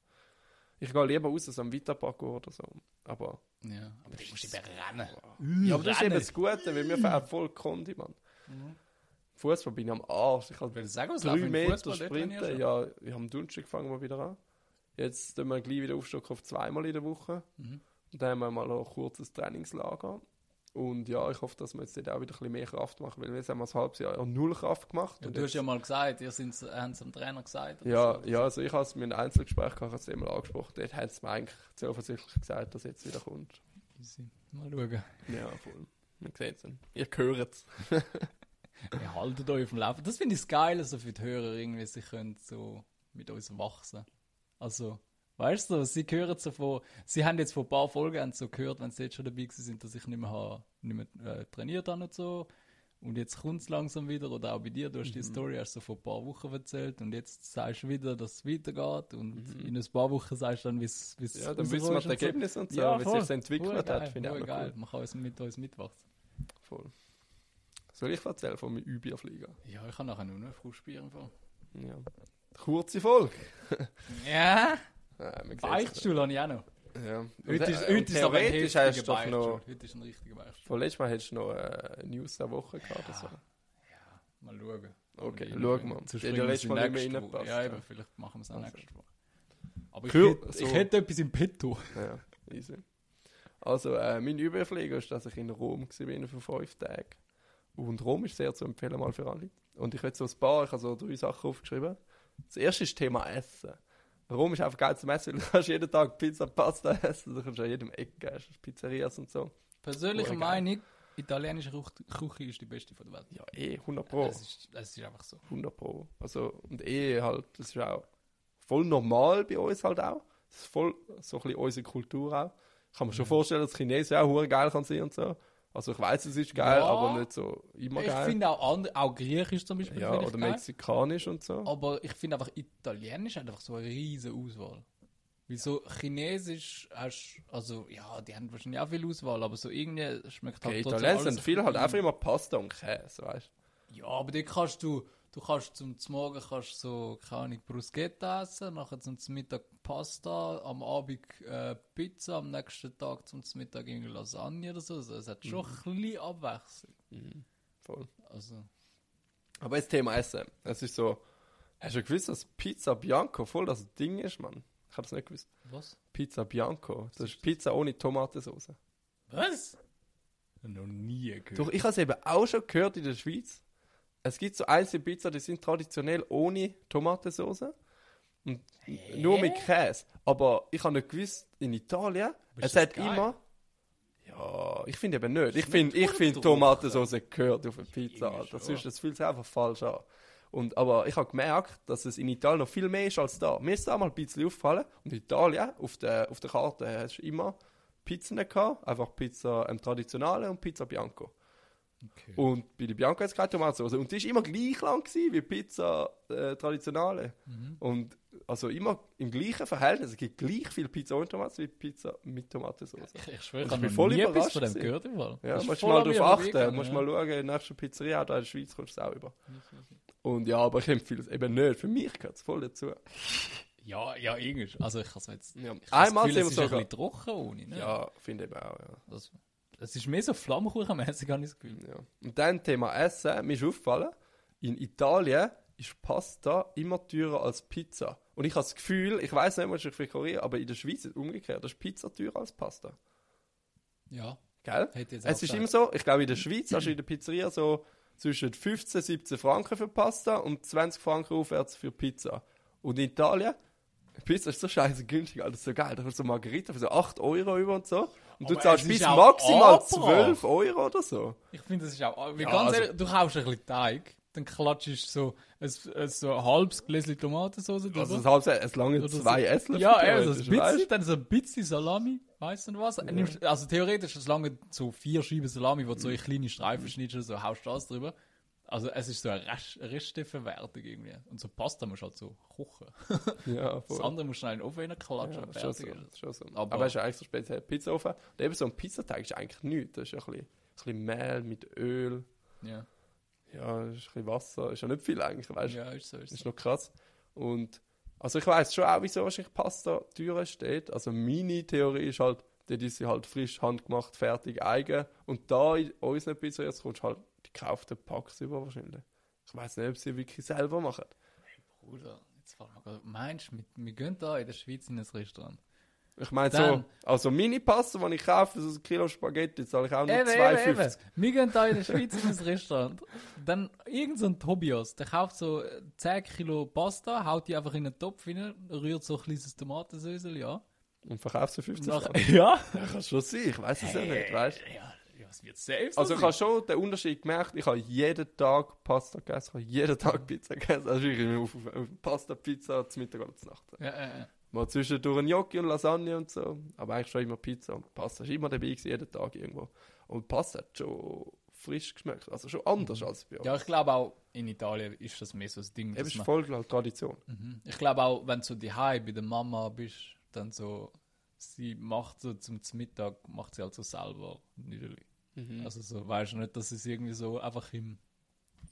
Ich gehe lieber raus, so am Vita-Parcours oder so. Aber, ja. Aber du musst eben rennen. ja, aber das ist eben das Gute, weil mir fehlt voll Kondi, Mann. Fußball bin ich am Arsch. Ich kann Will sagen, was drei Meter sprinten. Ja, ich habe am Donnerstag fangen wir wieder an. Jetzt tun wir gleich wieder aufstocken auf zweimal in der Woche. Mhm. Und dann haben wir mal noch ein kurzes Trainingslager. Und ja, ich hoffe, dass wir jetzt dort auch wieder ein bisschen mehr Kraft machen, weil wir jetzt haben wir ein halbes Jahr ja null Kraft gemacht. Ja, und du hast ja mal gesagt, ihr haben es dem Trainer gesagt. ja, so. ja, also ich habe es mir in einem Einzelgespräch gehabt, ich habe es mal angesprochen. Dort hat es mir eigentlich offensichtlich gesagt, dass jetzt wieder kommt. Easy. Mal schauen. Ja, voll. Man sieht es. Ihr hört es. [LAUGHS] Wir halten euch auf dem Laufen. Das finde ich das Geile, so für die Hörer irgendwie, sie können so mit uns wachsen. Also, weißt du, sie hören so von, sie haben jetzt vor ein paar Folgen haben so gehört, wenn sie jetzt schon dabei sind, dass ich nicht mehr, habe, nicht mehr äh, trainiert habe und so. Und jetzt kommt es langsam wieder, oder auch bei dir, du hast die Mhm. Story erst so vor ein paar Wochen erzählt und jetzt sagst du wieder, dass es weitergeht und Mhm. in ein paar Wochen sagst du dann, wie es Ja, dann wissen wir das. Ergebnis und so, Ja, wie sich entwickelt Voll hat, geil, finde ich auch geil. cool. Man kann uns mit uns mitwachsen. Voll. Soll ich erzählen von meinem Überflieger? Ja, ich kann nachher nur noch von. Ja. Kurze Folge. [LAUGHS] Ja, Ja, sieht's. Beichtstuhl habe ich auch noch. Ja. Heute ist, äh, heute ist aber ein du doch noch. Heute ist ein richtiger Beichtstuhl. Von letztes Mal hättest du noch äh, News der Woche gehabt. oder so. Mal schauen. Okay, schauen wir. Sonst ja wir letztes es Mal nicht mehr. Ja, ja. eben, vielleicht machen wir es auch Also. nächste Woche. Aber ich, Cool, hätte, so. ich hätte etwas im Petto. Ja, easy. Also, äh, mein Überflieger ist, dass ich in Rom war für fünf Tage. Und Rom ist sehr zu empfehlen, mal für alle. Und ich hätte so ein paar, ich habe so drei Sachen aufgeschrieben. Das erste ist Thema Essen. Rom ist einfach geil zum Essen, weil du kannst jeden Tag Pizza, Pasta essen. Du kannst an jedem Eck gehen, es ist Pizzerias und so. Persönliche geil. Meinung, italienische Küche- ist die beste von der Welt. Ja, eh, 100 Pro. Es ist, es ist einfach so. 100 Pro. Also, und eh halt, das ist auch voll normal bei uns halt auch. Das ist voll so ein bisschen unsere Kultur auch. Ich kann mir schon vorstellen, dass Chinesen auch geil kann sein und so. Also ich weiß, es ist geil, Ja. aber nicht so immer Ich geil. finde auch, andere, auch Griechisch zum Beispiel ja, ich oder geil. mexikanisch und so. Aber ich finde einfach, Italienisch hat einfach so eine riesige Auswahl. Wieso Chinesisch hast also ja, die haben wahrscheinlich auch viel Auswahl, aber so irgendwie schmeckt halt Okay, trotzdem Italiener alles sind viel halt einfach immer Pasta und Käse, weißt Ja, aber die kannst du, du kannst zum Morgen kannst so, keine Ahnung, Bruschetta essen, nachher zum Mittag Pasta, am Abend äh, Pizza, am nächsten Tag zum Mittag irgendwie Lasagne oder so. Also es hat schon Mhm. ein bisschen Abwechslung. Voll. Also, Aber jetzt Thema Essen. Es ist so, hast du gewusst, dass Pizza Bianco voll das Ding ist, Mann? Ich hab's nicht gewusst. was? Pizza Bianco. Das ist Pizza ohne Tomatensauce. Was? Noch nie gehört. Doch, ich habe es eben auch schon gehört in der Schweiz. Es gibt so einzelne Pizza, die sind traditionell ohne Tomatensauce. Und nur mit Käse. Aber ich habe nicht gewusst, in Italien, ist es das hat geil? immer. Ja, ich finde eben nicht. Ich finde ich. Tomatensauce gehört auf eine Pizza. Schon. Sonst, das fühlt sich einfach falsch an. Und, aber ich habe gemerkt, dass es in Italien noch viel mehr ist als da. Mir ist da mal ein bisschen aufgefallen. Und in Italien, auf der, auf der Karte, hast du immer Pizzen gehabt. Einfach Pizza ähm, traditionale und Pizza Bianco. Okay. Und bei der Bianco hat es keine Tomatensauce. Und die war immer gleich lang gewesen wie Pizza äh, traditionale. Mhm. Und also immer im gleichen Verhältnis. Es gibt gleich viel Pizza ohne Tomaten wie Pizza mit Tomatensauce. Ich, ich schwöre, ich ich habe voll nie überrascht von dem gehört. Im Fall. Ja, musst mal darauf achten. Musst ja. mal schauen, in der nächsten Pizzeria da in der Schweiz kommst du es auch über. Und ja, aber ich empfehle es eben nicht. Für mich gehört es voll dazu. Ja, ja, irgendwie. Also ich habe jetzt... Ja. Ich Einmal Gefühl, sind es wir ist ein bisschen trocken ohne, ne? Ja, finde ich auch, ja. Das, es ist mehr so Flammkuchenmäßig, habe ich das Gefühl. ja. Und dann Thema Essen. Mir ist aufgefallen, in Italien ist Pasta immer teurer als Pizza. Und ich habe das Gefühl, ich weiß nicht, was ich vielleicht korrigiere, aber in der Schweiz ist es umgekehrt. Da ist Pizza teurer als Pasta. Ja, Gell? Es ist gesagt. immer so, ich glaube in der Schweiz hast du in der Pizzeria so zwischen 15, 17 Franken für Pasta und 20 Franken aufwärts für Pizza. Und in Italien, [LAUGHS] Pizza ist so scheiße günstig, das ist so geil. Da hast du so Margarita für so 8 Euro über und so. Und du zahlst bis maximal Opera. 12 Euro oder so. Ich finde, das ist auch. Ja, ganz also- ehrlich, du kaufst ein bisschen Teig, dann klatschst du so ein, ein, so ein halbes Gläschen Tomatensauce drüber. Also das heißt, es lange Oder so- zwei Esslöffel. ja, theoretisch, eben, so ein bisschen, dann so ein bisschen Salami, weißt du was? Nimmst, also theoretisch es lange so vier Scheiben Salami, wo du so in kleine Streifen schneidest, und so haust du das drüber. Also es ist so eine Rest- Resteverwertung irgendwie. Und so Pasta musst du halt so kochen. [LAUGHS] Ja, Das voll. andere musst du schnell in den Ofen reinklatschen Ja, schon so, schon so. Aber- Aber, es ist eigentlich so speziell Pizzaofen. Und eben so ein Pizzateig ist eigentlich nichts. Das ist ein bisschen, ein bisschen Mehl mit Öl. Ja. Ja, ist ein bisschen Wasser. Ist ja nicht viel eigentlich, weißt du. ja, ist so. Ist Das ist so. noch krass. Und also ich weiß schon auch, wieso wahrscheinlich Pasta teurer steht. Also meine Theorie ist halt, dort ist sie halt frisch handgemacht, fertig, eigen. Und da in unseren Pizzerias kommst du halt gekauften Packs über wahrscheinlich. Ich weiß nicht, ob sie wirklich selber machen. Bruder, jetzt frag mal gerade, meinst du, wir, wir gehen da in der Schweiz in ein Restaurant? Ich meine so, also Mini-Pasta, die ich kaufe, so ein Kilo Spaghetti, zahle ich auch nur Eben, 2,50. eben, eben. Wir gehen da in der Schweiz in ein Restaurant. Dann irgend so ein Tobias, der kauft so äh, 10 Kilo Pasta, haut die einfach in einen Topf rein, rührt so ein kleines Tomatensösel, ja. Und verkaufst du 50 Nach, Franken. ja. Ja, kann schon sein, ich weiß es ja nicht, weißt du. Ja, ja, es wird safe so Also ich habe schon den Unterschied gemerkt, ich habe jeden Tag Pasta gegessen, ich habe jeden Tag Pizza gegessen. Also wirklich auf, auf, auf Pasta, Pizza, zum Mittag oder zur Nacht. Ja, ja, ja. Mal zwischendurch ein Gnocchi und Lasagne und so. Aber eigentlich schon immer Pizza und Pasta ist immer dabei gewesen, jeden Tag irgendwo. Und Pasta hat schon frisch geschmeckt, also schon anders als bei uns. ja, ich glaube auch, in Italien ist das mehr so das Ding, Eben ist voll Tradition. Mhm. Ich glaube auch, wenn du so daheim bei der Mama bist, dann so, sie macht so zum Mittag, macht sie halt so selber Nudeln. Mhm. Also so, weißt du nicht, dass sie es irgendwie so einfach im,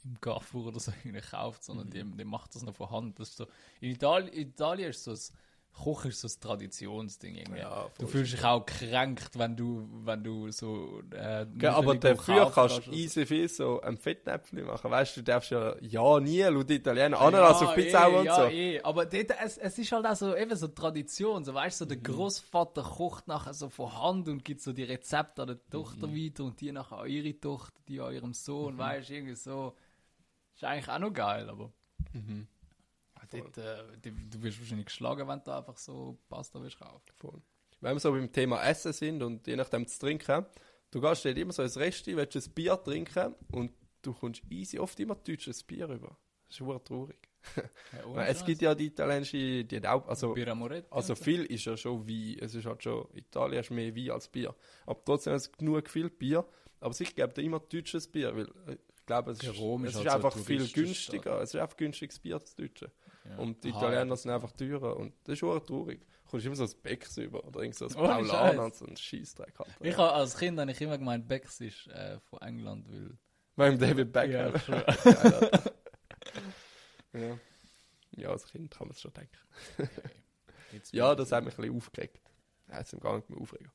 im Carrefour oder so [LAUGHS] irgendwie kauft, sondern die, die macht das noch von Hand. Das so, in Italien, Italien ist so das Kochen ist so ein Traditionsding irgendwie. Ja, du fühlst dich auch kränkt, wenn du, wenn du so äh, Gell, aber dafür kannst du easy viel so ein Fettnäpfchen machen. Weißt du, du darfst ja ja nie laut Italiener Ananas auf Pizza eh, und ja, so. Eh. Aber dort, es, es ist halt auch so, eben so Tradition. So, weißt du, so Mhm. der Großvater kocht nachher so von Hand und gibt so die Rezepte an der Tochter Mhm. weiter und die nachher an ihre Tochter, die an ihrem Sohn, weißt du, irgendwie so. Ist eigentlich auch noch geil, aber. Mhm. Dort, äh, du, wirst wahrscheinlich geschlagen, wenn du einfach so Pasta willst kaufen. Voll. Wenn wir so beim Thema Essen sind und je nachdem zu trinken, du gehst dort immer so ins Resti, willst ein Bier trinken und du kommst easy oft immer deutsches Bier rüber. Das ist traurig. Ja, [LAUGHS] es gibt ja die italienische, die auch, also, also viel ist ja schon Wein. Es ist halt schon, Italien ist mehr Wein als Bier. Aber trotzdem ist es genug viel Bier. Aber ich gebe dir immer deutsches Bier, weil äh, ich glaube, es Der ist, Rom es ist ist, halt so einfach viel touristisch günstiger. Es ist einfach günstiges Bier, das Deutsche. Ja. Und die Aha, Italiener ja. sind einfach teurer. Und das ist schon traurig. Du kommst immer so ein Becks über oder irgend so ein Ohne Paulaner und so ein Scheissdreck. Halt. Ich habe als Kind habe ich immer gemeint, Becks ist äh, von England, weil. Beim David Beckham. [LAUGHS] Ja, ja. ja, als Kind kann man es schon denken. Jetzt [LAUGHS] Ja, das hat mich ein bisschen aufgeregt. Jetzt im gar nicht mehr aufregen.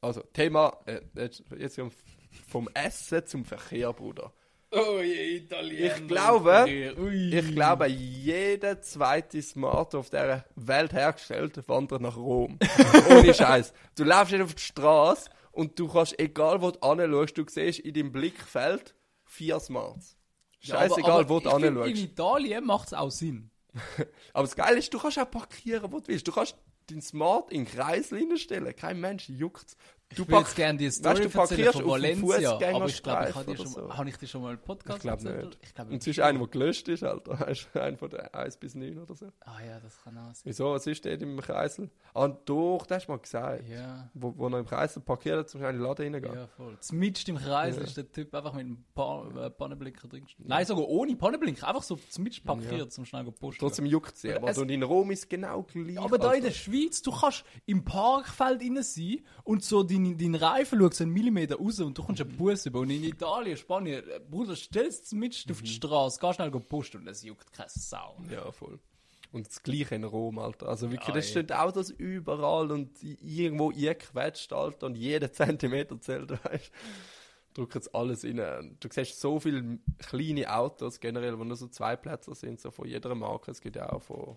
Also, Thema, äh, jetzt, jetzt vom Essen zum Verkehr, Bruder. Oh je, Italiener. Ich glaube-. Ich glaube, jeder zweite Smart auf dieser Welt hergestellt wandert nach Rom. [LAUGHS] Ohne Scheiß. Du läufst nicht auf die Straße und du kannst, egal wo du anschaust, du siehst in deinem Blickfeld vier Smarts. Ja, aber- Scheißegal, aber wo du find, In anschaust. Italien macht es auch Sinn. [LAUGHS] Aber das Geile ist, du kannst auch parkieren, wo du willst. Du kannst den Smart in den Kreis stellen. Kein Mensch juckt. Würde jetzt gerne die Story weißt du, erzählen von Valencia, aber ich glaube, ich habe dir oder schon, so. habe ich dir schon mal einen Podcast Ich glaube erzählt? nicht. Ich glaube, Und es ist einer, der gelöscht ist, Alter. [LAUGHS] Du, einer von der 1 bis 9 oder so. Ah ja, das kann auch sein. Wieso? Was ist dort im Kreisel? Ah, doch, das hast du mal gesagt. Ja, Wo, wo er im Kreisel parkiert hat, zum Beispiel in den Laden reingehen. ja, voll. Zmitzt im Kreis Ja. ist der Typ einfach mit einem pa äh, Pannenblinker drin gestanden. Nein, sogar ohne Pannenblinker, einfach so zmitzt parkiert, zum schnell posten. Trotzdem juckt sie. Aber Es- und in Rom ist genau gleich. Aber da in Alter. der Schweiz, du kannst im Parkfeld rein sein und so dein, dein Reifen schaut so einen Millimeter raus und du kommst einen Bus über. Und in Italien, Spanien, äh, Bruder, stellst du mit auf die Straße, geh schnell posten und es juckt keine Sau. Ja, voll. Und das Gleiche in Rom, Alter. Also wirklich, Ja, das ey. steht Autos überall und irgendwo eingequetscht, Alter. Und jeder [LAUGHS] Zentimeter zählt, weißt du. Jetzt alles rein. Du siehst so viele kleine Autos generell, wo nur so zwei Plätze sind, so von jeder Marke. Es gibt ja auch von,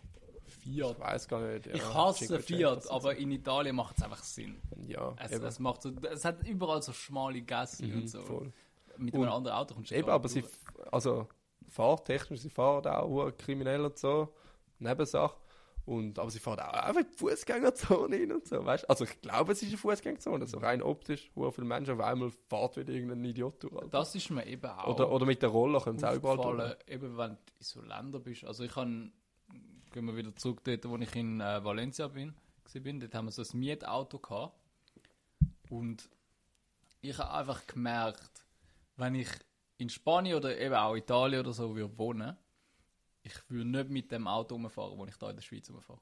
ich Fiat. weiß gar nicht. Ich ja, hasse Cinquecento Fiat, aber in Italien macht es einfach Sinn. Ja, Es, es, macht so, es hat überall so schmale Gassen und so. voll. Mit einem Und- anderen Auto kommst du Eben, aber sie, durch. f- also fahrtechnisch, sie fahren auch kriminell und so, Nebensache. Und, aber sie fahren auch einfach in die Fußgängerzone hin und so, weißt Also ich glaube, es ist eine Fußgängerzone, so rein optisch, hure viele Menschen, auf einmal fährt wieder irgendein Idiot durch. Alter. Das ist mir eben auch. Oder, oder mit der Roller können sie auch überall durch. eben wenn du in so Ländern bist. Also ich kann, gehen wir wieder zurück dort, wo ich in äh, Valencia bin, bin. Dort haben wir so ein Mietauto gehabt. Und ich habe einfach gemerkt, wenn ich in Spanien oder eben auch Italien oder so würde wohnen, ich würde nicht mit dem Auto rumfahren, wo ich da in der Schweiz rumfahre.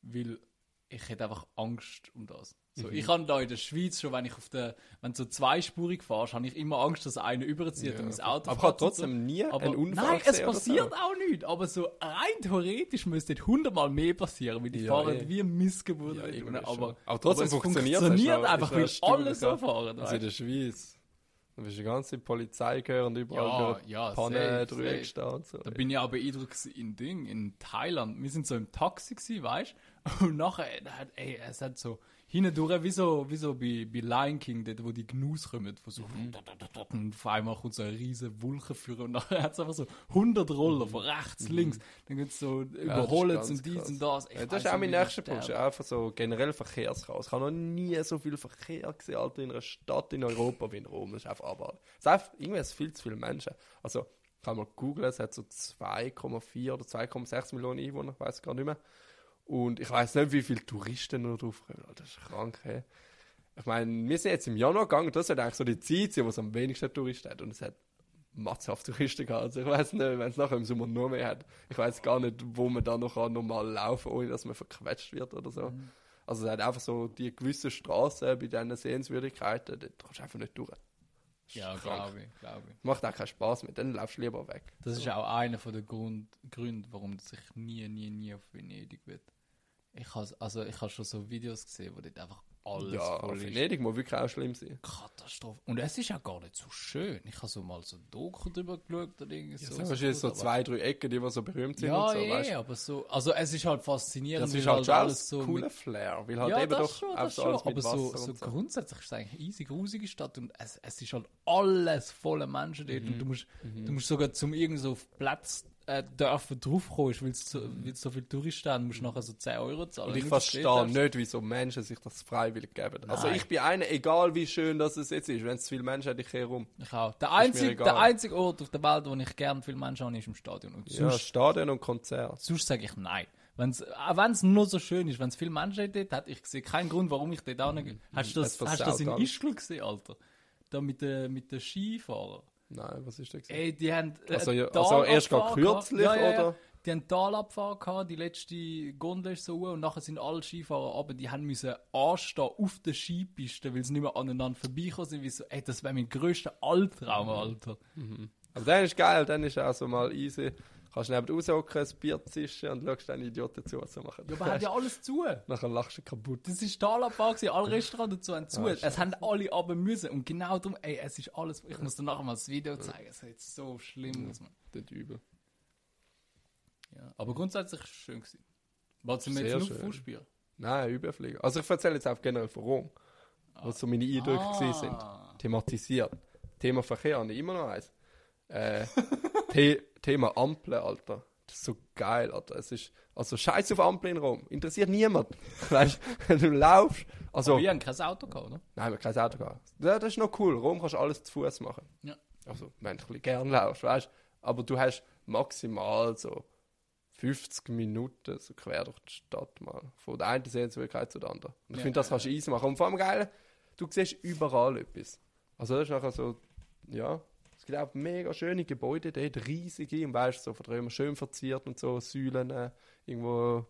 Weil ich hätte einfach Angst um das. So, Ich habe da in der Schweiz schon, wenn ich auf der, wenn du so zweispurig fahrst, habe ich immer Angst, dass einer überzieht Ja, und mein voll. Auto aber und trotzdem nie aber einen Unfall Nein, es passiert so. auch nicht. Aber so rein theoretisch müsste dort hundertmal mehr passieren, weil die Ja, fahren eh. wie Missgeburt. Ja, aber. Aber trotzdem es funktioniert es, funktioniert noch- einfach, weil alle so fahren. Also in der Schweiz. Da bist du die ganze Polizei gehören und überall Ja, ja, Panne drüber gestanden so. Da bin ich auch beeindruckt in Ding, in Thailand. Wir sind so im Taxi gewesen, weißt du? Und nachher, da hat, ey, es hat so hindurch, wie so, wie so bei, bei Lion King, dort, wo die Gnus kommen, wo so, Mhm. und auf einmal kommt so eine riesige Wolke führen und nachher hat es einfach so 100 Roller von rechts, links, dann gibt es so Mhm. Ja, überholen ganz und dies krass. und das. Ja, das ist auch mein nächster Punkt. einfach so generell Verkehrschaos. Ich habe noch nie so viel Verkehr gesehen, Alter, in einer Stadt in Europa wie in Rom. Das ist einfach abartig. Es ist einfach, irgendwie ist viel zu viele Menschen. Also, kann mal googeln, es hat so 2,4 oder 2,6 Millionen Einwohner, ich weiß gar nicht mehr. Und ich weiß nicht, wie viele Touristen nur drauf kommen. Alter, Das ist krank, hey. Ich meine, wir sind jetzt im Januar gegangen, das hat eigentlich so die Zeit, sein, wo es am wenigsten Touristen hat. Und es hat matzhaft Touristen gehabt. Also ich weiß nicht, wenn es nachher im Sommer nur mehr hat. Ich weiß gar nicht, wo man da noch kann, normal laufen ohne dass man verquetscht wird oder so. Mhm. Also es hat einfach so die gewissen Straßen bei diesen Sehenswürdigkeiten, da kommst du einfach nicht durch. Das Ja, glaube ich, glaube ich. Macht auch keinen Spaß mehr, dann laufst du lieber weg. Das ist auch einer Grund, Gründen, warum dass ich nie, nie, nie auf Venedig will. Ich habe also ich habe schon so Videos gesehen, wo dort einfach alles ja, voll ist. Venedig muss wirklich auch schlimm sein. Katastrophe. Und es ist ja gar nicht so schön. Ich habe so mal so Doku drüber geschaut oder irgendwie Ja, so. so, hast du jetzt so aber- zwei, drei Ecken, die so berühmt sind Ja, und so, eh, weißt aber so. Also es ist halt faszinierend, Das weil ist halt schon alles alles cooler Flair, weil halt ja, eben doch schon, das so schon. Aber so, so und so. grundsätzlich ist es eigentlich eine easy, grusige Stadt und es, es ist halt alles voller Menschen dort Mhm. und du musst, du musst sogar zum irgend so auf Platz äh, dürfen draufkommen, weil es so, so viele Touristen haben, musst du nachher so 10 Euro zahlen. Und ich verstehe nicht, wieso Menschen sich das freiwillig geben. Also Nein. ich bin einer, egal wie schön das es jetzt ist, wenn es zu viele Menschen hat, ich kehre rum. Ich auch. Der einzige, der einzige Ort auf der Welt, wo ich gerne viele Menschen habe, ist im Stadion. Und Ja, sonst, Stadion und Konzert. sonst sage ich nein. Auch wenn es nur so schön ist, wenn es viele Menschen dort hat, ich sehe keinen Grund, warum ich dort auch nicht Hast du das, hast du das in. Ischgl gesehen, Alter? Da mit den mit den Skifahrern. Nein, was ist das? Ey, die haben. äh, Also, ja, also erst gerade gehabt. kürzlich, oder? Die haben Talabfahrt gehabt, die letzte Gondel ist so und nachher sind alle Skifahrer aber die haben müssen anstehen auf der Skipiste, weil sie nicht mehr aneinander vorbeikommen sind. Wie so, ey, das wäre mein grösster Albtraum, Alter. Aber dann ist geil, dann ist auch so mal easy. Kannst neben raushocken, ein Bier zischen und schaust den Idioten zu, was sie machen. Ja, aber hat ja [LAUGHS] alles zu. Nachher lachst du kaputt. Das ist Talabfahrt gewesen, alle Restaurants dazu haben zu. Ah, es haben alle aber müssen und genau darum, ey, es ist alles, ich muss dir nachher mal das Video zeigen, es sieht so schlimm aus, man. Das übel. Ja. Aber grundsätzlich ist es schön gewesen. Wolltest du mir jetzt nur vorspielen? Nein, überfliegen. Also ich erzähle jetzt auch generell von Rom. Was so meine Eindrücke Ah. sind. Thematisiert. Thema Verkehr habe ich immer noch eins. Äh, The Thema Ampeln, Alter. Das ist so geil, Alter. Es ist, also scheiß auf Ampeln in Rom. Interessiert niemand. [LAUGHS] Weißt du, wenn du laufst, Also, Aber wir haben kein Auto gehabt, oder? nein, wir haben kein Auto gehabt. Ja, das ist noch cool. Rom kannst du alles zu Fuß machen. Ja. Also, wenn du ein bisschen gern laufst, weißt du. Aber du hast maximal so 50 Minuten so quer durch die Stadt mal. Von der einen Sehenswürdigkeit zur anderen. Und ich Ja, finde, das kannst du easy machen. Und vor allem geil, du siehst überall etwas. Also, das ist nachher so, ja. Auch mega schöne Gebäude dort, riesige, und weißt so von schön verziert und so, Säulen, äh, irgendwo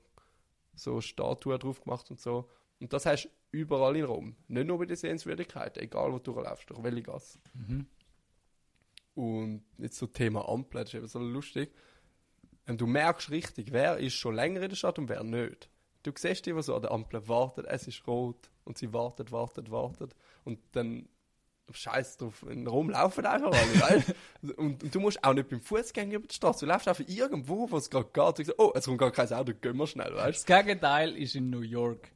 so Statuen drauf gemacht und so. Und das hast du überall in Rom. Nicht nur bei den Sehenswürdigkeiten, egal wo du durchläufst, durch welche Gasse. Mhm. Und jetzt so Thema Ampel, das ist eben so lustig. Ähm, du merkst richtig, wer ist schon länger in der Stadt und wer nicht. Du siehst die, die so an der Ampel wartet, es ist rot und sie wartet, wartet, wartet. Und dann scheiß drauf, in Rom laufen einfach alle, [LAUGHS] weißt und, und du musst auch nicht beim Fußgänger über die Straße, du läufst einfach irgendwo, wo es gerade geht. Du sagst, oh, es kommt gar kein Auto, gehen wir schnell, weißt Das Gegenteil ist in New York.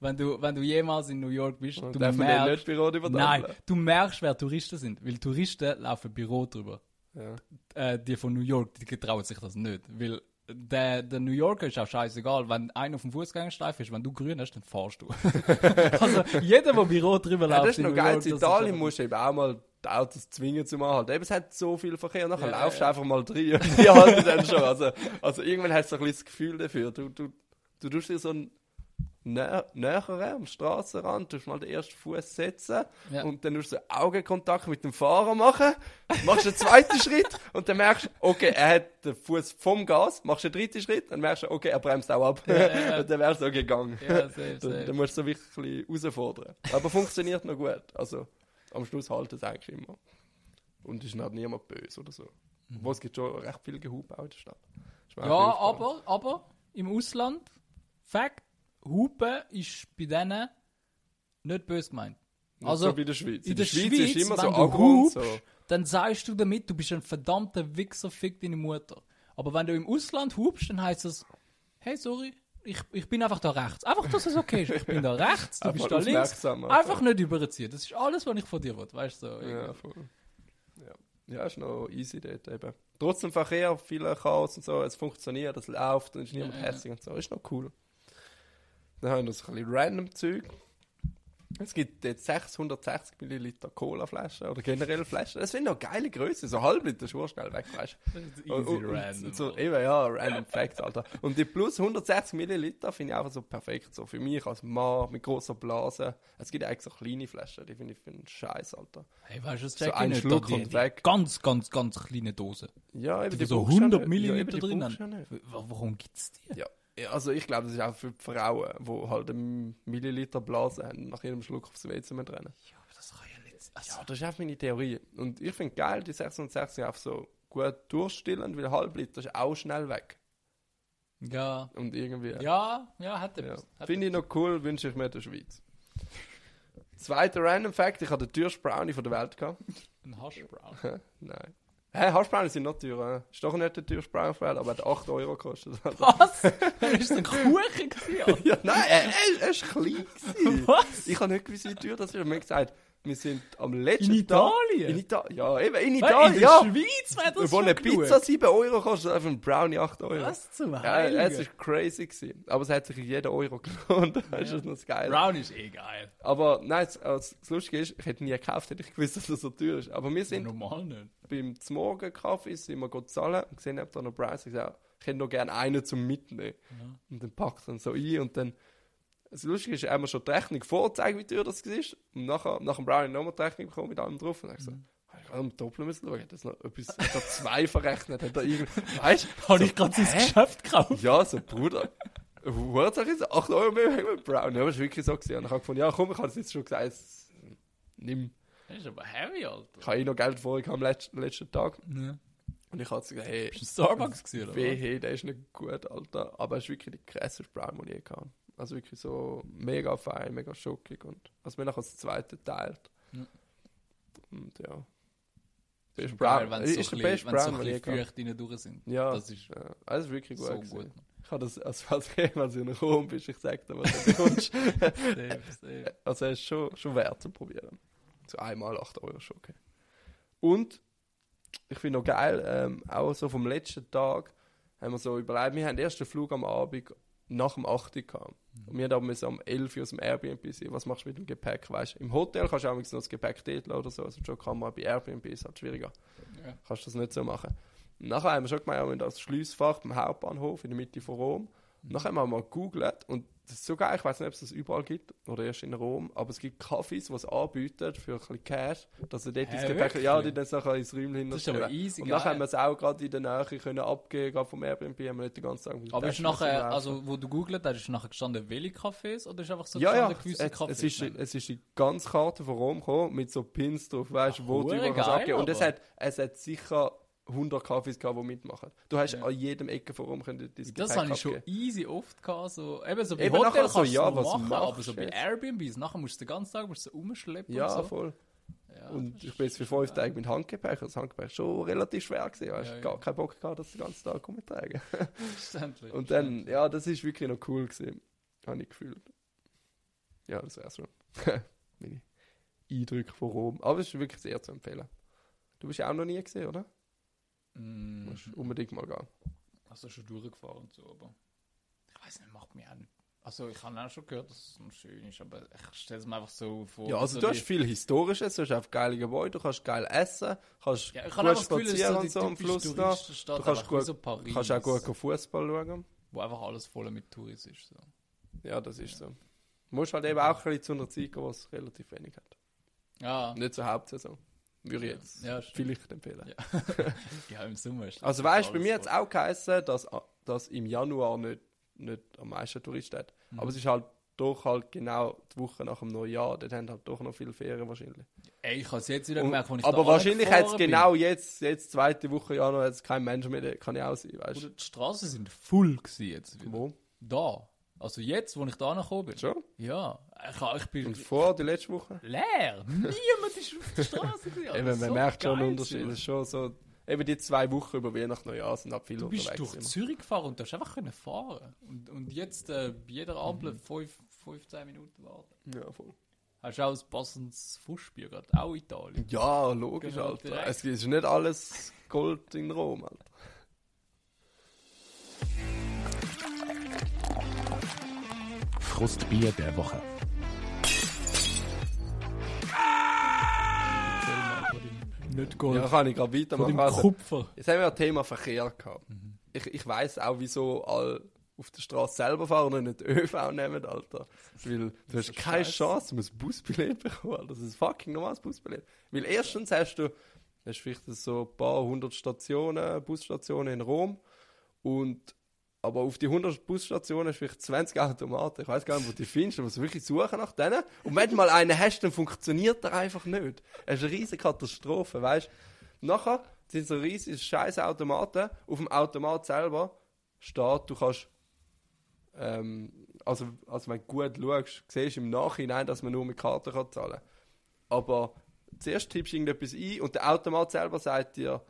Wenn du, wenn du jemals in New York bist, Und du merkst, nein, du merkst, wer Touristen sind. Weil Touristen laufen Büro drüber. Ja. Äh, die von New York, die getrauen sich das nicht. Weil der, der New Yorker ist auch scheißegal. Wenn einer auf dem Fußgängerstreifen ist, wenn du grün hast, dann fahrst du. [LAUGHS] also jeder, der Büro drüber Ja, läuft, das ist in noch geil. York, In Italien musst du eben auch mal die Autos zwingen zum Anhalten. Eben, es hat so viel Verkehr, nachher Ja, laufst du ja. einfach mal drin und [LAUGHS] die halten dann schon. Also, also irgendwann hast du so ein bisschen das Gefühl dafür. Du, du, du tust dir so ein nä näher am Straßenrand, tust mal den ersten Fuß setzen Ja. und dann tust du Augenkontakt mit dem Fahrer machen, machst den zweiten [LAUGHS] Schritt und dann merkst du, okay, er hat den Fuß vom Gas, machst den dritten Schritt, dann merkst du, okay, er bremst auch ab. Ja, ja. [LAUGHS] und dann wärst du so gegangen. Ja, safe, [LAUGHS] Dann, safe. dann musst du so wirklich bisschen herausfordern. Aber funktioniert noch gut. Also am Schluss haltet es eigentlich immer. Und ist halt niemand böse oder so. Wo es gibt schon recht viel Gehub auch in der Stadt. Ja, auch aber, aber im Ausland, Fakt, Hupen ist bei denen nicht böse gemeint. Also, so wie in der Schweiz. in der ist Schweiz, immer so hupst, so. Dann sagst du damit, du bist ein verdammter Wichser, fick deine Mutter. Aber wenn du im Ausland hupst, dann heißt es, hey, sorry, ich, ich bin einfach da rechts. Einfach, dass es okay ist. Ich bin da [LAUGHS] rechts, du bist da links. Einfach nicht überziehen. Das ist alles, was ich von dir will. Weißt du? So, Ja, voll. Ja. ja, ist noch easy dort eben. Trotzdem Verkehr, viel Chaos und so, es funktioniert, es läuft und ist niemand ja. hässlich und so, ist noch cool. Dann haben wir noch so ein bisschen random Zeug. Es gibt jetzt 660 Milliliter Cola-Flaschen oder generell Flaschen. Das sind noch geile Größe, so halb Liter ist schnell weg, weißt Easy und, und, random. und so, eben, ja, random Facts, Alter. Und die plus 160 Milliliter finde ich einfach so perfekt. So für mich als Mann mit großer Blase. Es gibt eigentlich so kleine Flaschen, die finde ich für einen Scheiß, Alter. Hey, weißt du, das So ein. Schluck die, und die weg. Ganz, ganz, ganz kleine Dosen. Ja, eben Die so du ja 100 nicht. Milliliter ja, die drin haben. du Warum gibt's die? Ja. Ja, also ich glaube, das ist auch für die Frauen, die halt einen Milliliter Blase haben, nach jedem Schluck aufs WC mit rennen. Ja, aber das kann ja nicht. Also, Ja, das ist einfach meine Theorie. Und ich finde geil, die 660 sind einfach so gut durchstillend, weil halb Liter ist auch schnell weg. ja. Und irgendwie... Ja, ja, hat er. Ja. Finde ich noch cool, wünsche ich mir in der Schweiz. Zweiter Random Fact, ich hatte den teuersten Brownie von der Welt gehabt. Ein Haschbrown. Hä? [LAUGHS] Nein. Hä, Haschbrownies sind noch teurer. hä? Ist doch nicht der teuerste Welt, aber er hat 8 Euro gekostet. [LAUGHS] Was? ist ein Kuchen gewesen? [LAUGHS] Ja, nein, er, ist klein gewesen. Was? Ich habe nicht gewusst, wie teuer das ist. Und mir gesagt, wir sind am letzten In Tag... Italien? In Italien? Ja, eben, in In Italien, der ja. Schweiz wäre das Wo eine. Pizza 7 Euro kostet, einfach ein Brownie 8 Euro. Was zum Ja, Heiligen? es ist crazy gewesen. Aber es hat sich jeder Euro gelohnt. [LAUGHS] Das ist Ja. das Geile. Brown ist eh geil. Aber nein, das, das das Lustige ist, ich hätte nie gekauft, hätte ich gewusst, [LAUGHS] dass das so teuer ist. Aber wir sind Normal nicht. beim Zmorgen Kaffee sind wir gut zahlen und gesehen, ob da noch Preis. Ich gesagt, ich hätte noch gerne einen zum Mitnehmen. Und dann packt er ihn so ein und dann. Das Lustige ist, wir schon die Rechnung vorgezeigt, wie teuer das ist. Und nachher, nach dem Brownie nochmal die Rechnung bekommen mit allem drauf. Und dann hab ich so, ich kann am Doppel müssen schauen, hat das noch etwas, hat er zwei verrechnet, hat er irgendwie, weißt Habe ich gerade sein Geschäft gekauft? ja, so, Bruder. Wurzel ist 8 Euro mehr wegen dem Brown. Ja, es war wirklich so. Gewesen. Und ich habe gefunden, ja, komm, ich habe es jetzt schon gesagt, es- nimm. Das ist aber heavy, Alter. Ich habe eh noch Geld vor, ich am letzten, letzten Tag. Ja. Und ich habe gesagt, hey, Bist du Starbucks gewesen, oder? weh, hey, der ist nicht gut, Alter. Aber es ist wirklich die krasseste Brown, die ich je hatte. Also wirklich so mega fein, mega schockig. Und also mir nachher das zweite teilt. Ja. Und ja. Best Ist geil, Brown. wenn Ist so der ein best bisschen, wenn's so Brown, ein den ich. Feucht rein durch sind. Ja, Das ist ja, das ist wirklich gut. so gewesen. gut. Ich habe das, also falls jemals in Rom bist, ich sag dir, was du bekommst. [LAUGHS] Safe, safe. [LAUGHS] Also es ist schon, schon wert zu probieren. So einmal 8 Euro schon okay. Und ich finde noch geil, ähm, auch so vom letzten Tag haben wir so überlegt, wir haben den ersten Flug am Abend nach dem 8. Uhr gehabt. Und wir haben aber um 11 Uhr aus dem Airbnb sein. Was machst du mit dem Gepäck? Weißt? Im Hotel kannst du auch noch das Gepäck dort oder so. Also schon kann man bei Airbnb ist halt schwieriger. Ja. Kannst du das nicht so machen. Und nachher haben wir schon gemeint, wir das Schliessfach beim Hauptbahnhof in der Mitte von Rom. Und nachher haben wir mal gegoogelt und das ist so geil, ich weiß nicht, ob es das überall gibt oder erst in Rom, aber es gibt Cafés, die es anbieten für ein bisschen Cash, dass du dort Hä, ins Gepäck, wirklich? ja, die dann nachher ins Räumchen Das ist aber hinterstellen. easy Und geil. nachher haben wir es auch gerade in der Nähe können abgeben, gerade vom Airbnb, haben wir nicht den ganzen Tag mit Aber ist Taschen nachher, laufen. also wo du googelt hast, ist nachher gestanden, welche Cafés oder ist einfach so ja, ja, gewisse es, Cafés? es, ist, Nein. es ist die ganze Karte von Rom gekommen, mit so Pins drauf, weißt du, wo du überall abgeben. Und es hat, es hat sicher 100 Kaffees gehabt, die mitmachen. Du hast Ja. an jedem Ecke von Rom können dein Das Gepäck habe ich schon easy oft gehabt, so, eben so bei Eben Hotel kannst so, du ja, was machen, machst aber so du bei? Airbnbs, nachher musst du den ganzen Tag musst du so rumschleppen Ja, und so. voll. Ja, Und ich bin jetzt für fünf. Tage mit Handgepäck. Das Handgepäck war schon relativ schwer. Gewesen. Ich Ja, ja, gar keinen Bock gehabt, das den ganzen Tag rumtragen. Verständlich, [LAUGHS] Und dann, ja, das ist wirklich noch cool gewesen. Habe ich gefühlt. Ja, das wär's schon. [LAUGHS] Meine Eindrücke von Rom. Aber es ist wirklich sehr zu empfehlen. Du bist ja auch noch nie gesehen, oder? Mm, Du musst unbedingt mal gehen. also schon durchgefahren und so, aber ich weiß nicht, macht mich auch nicht. Also ich habe auch schon gehört, dass es schön ist, aber ich stelle es mir einfach so vor. Ja, also so du hast viel Historisches, du hast einfach geile Gebäude, du kannst geil essen, kannst ja, ich gut spazieren und so am Fluss da. Du kannst gut- so Paris, Kannst auch gut Fußball schauen. wo einfach alles voll mit Touris ist. So. Ja, das ist so. Du musst halt eben auch ein bisschen zu einer Zeit gehen, wo es relativ wenig hat. Ja, Nicht zur Hauptsaison. Würde ich jetzt Ja, vielleicht empfehlen. Ja. [LAUGHS] ja, im Sommer ist Also weißt du, bei mir hat es auch geheißen, dass, dass im Januar nicht, nicht am meisten Touristen hat. Mhm. Aber es ist halt doch halt genau die Woche nach dem Neujahr. Dort haben halt doch noch viele Ferien wahrscheinlich. Ey, ich habe es jetzt wieder gemerkt, als ich aber wahrscheinlich hat es genau jetzt, jetzt zweite Woche Januar, jetzt kein Mensch mehr, kann ja auch sein, weißt Oder du? die Straßen sind voll gewesen jetzt wieder. Wo? Da. Also jetzt, wo ich da angekommen bin. Schon? Ja. Ich, ich bin Und vor die letzte Woche? leer. Niemand ist auf der Straße gewesen. [LAUGHS] Alter. Eben, man So merkt schon einen Unterschied. Es ist schon so, eben die zwei Wochen über Weihnachten Neujahr sind halt viele Du bist unterwegs. durch immer. Zürich gefahren und du hast einfach können fahren. Und, und jetzt äh, bei jeder Ampel fünf, 15 Minuten warten. Ja, voll. Hast du auch ein passendes Fußspiel gerade? Auch Italien. Ja, logisch, Genau, Alter. direkt. Es ist nicht alles Gold in Rom, Alter. Frustbier der Woche. Nicht Gold. Ja, kann ich gerade von weitermachen. Also, Kupfer. jetzt haben wir ein Thema Verkehr gehabt. Mhm. Ich, ich weiss auch, wieso alle auf der Straße selber fahren und nicht ÖV nehmen, Alter. Weil du hast keine scheiße. Chance, du musst ein Busbillett bekommen, Alter. Das ist ein fucking normales Busbillett. Weil erstens hast du, hast vielleicht so ein paar hundert Stationen, Busstationen in Rom und aber auf die 100 Busstationen hast du vielleicht 20 Automaten. Ich weiß gar nicht, wo du die findest. Du musst wirklich suchen nach denen. Und wenn du mal einen hast, dann funktioniert der einfach nicht. Es ist eine riesige Katastrophe, weißt du? Nachher sind so riesige scheiß Automaten. Auf dem Automat selber steht, du kannst, ähm, also, also wenn du gut schaust, siehst du im Nachhinein, dass man nur mit Karte kann zahlen kann. Aber zuerst tippst du irgendetwas ein und der Automat selber sagt dir,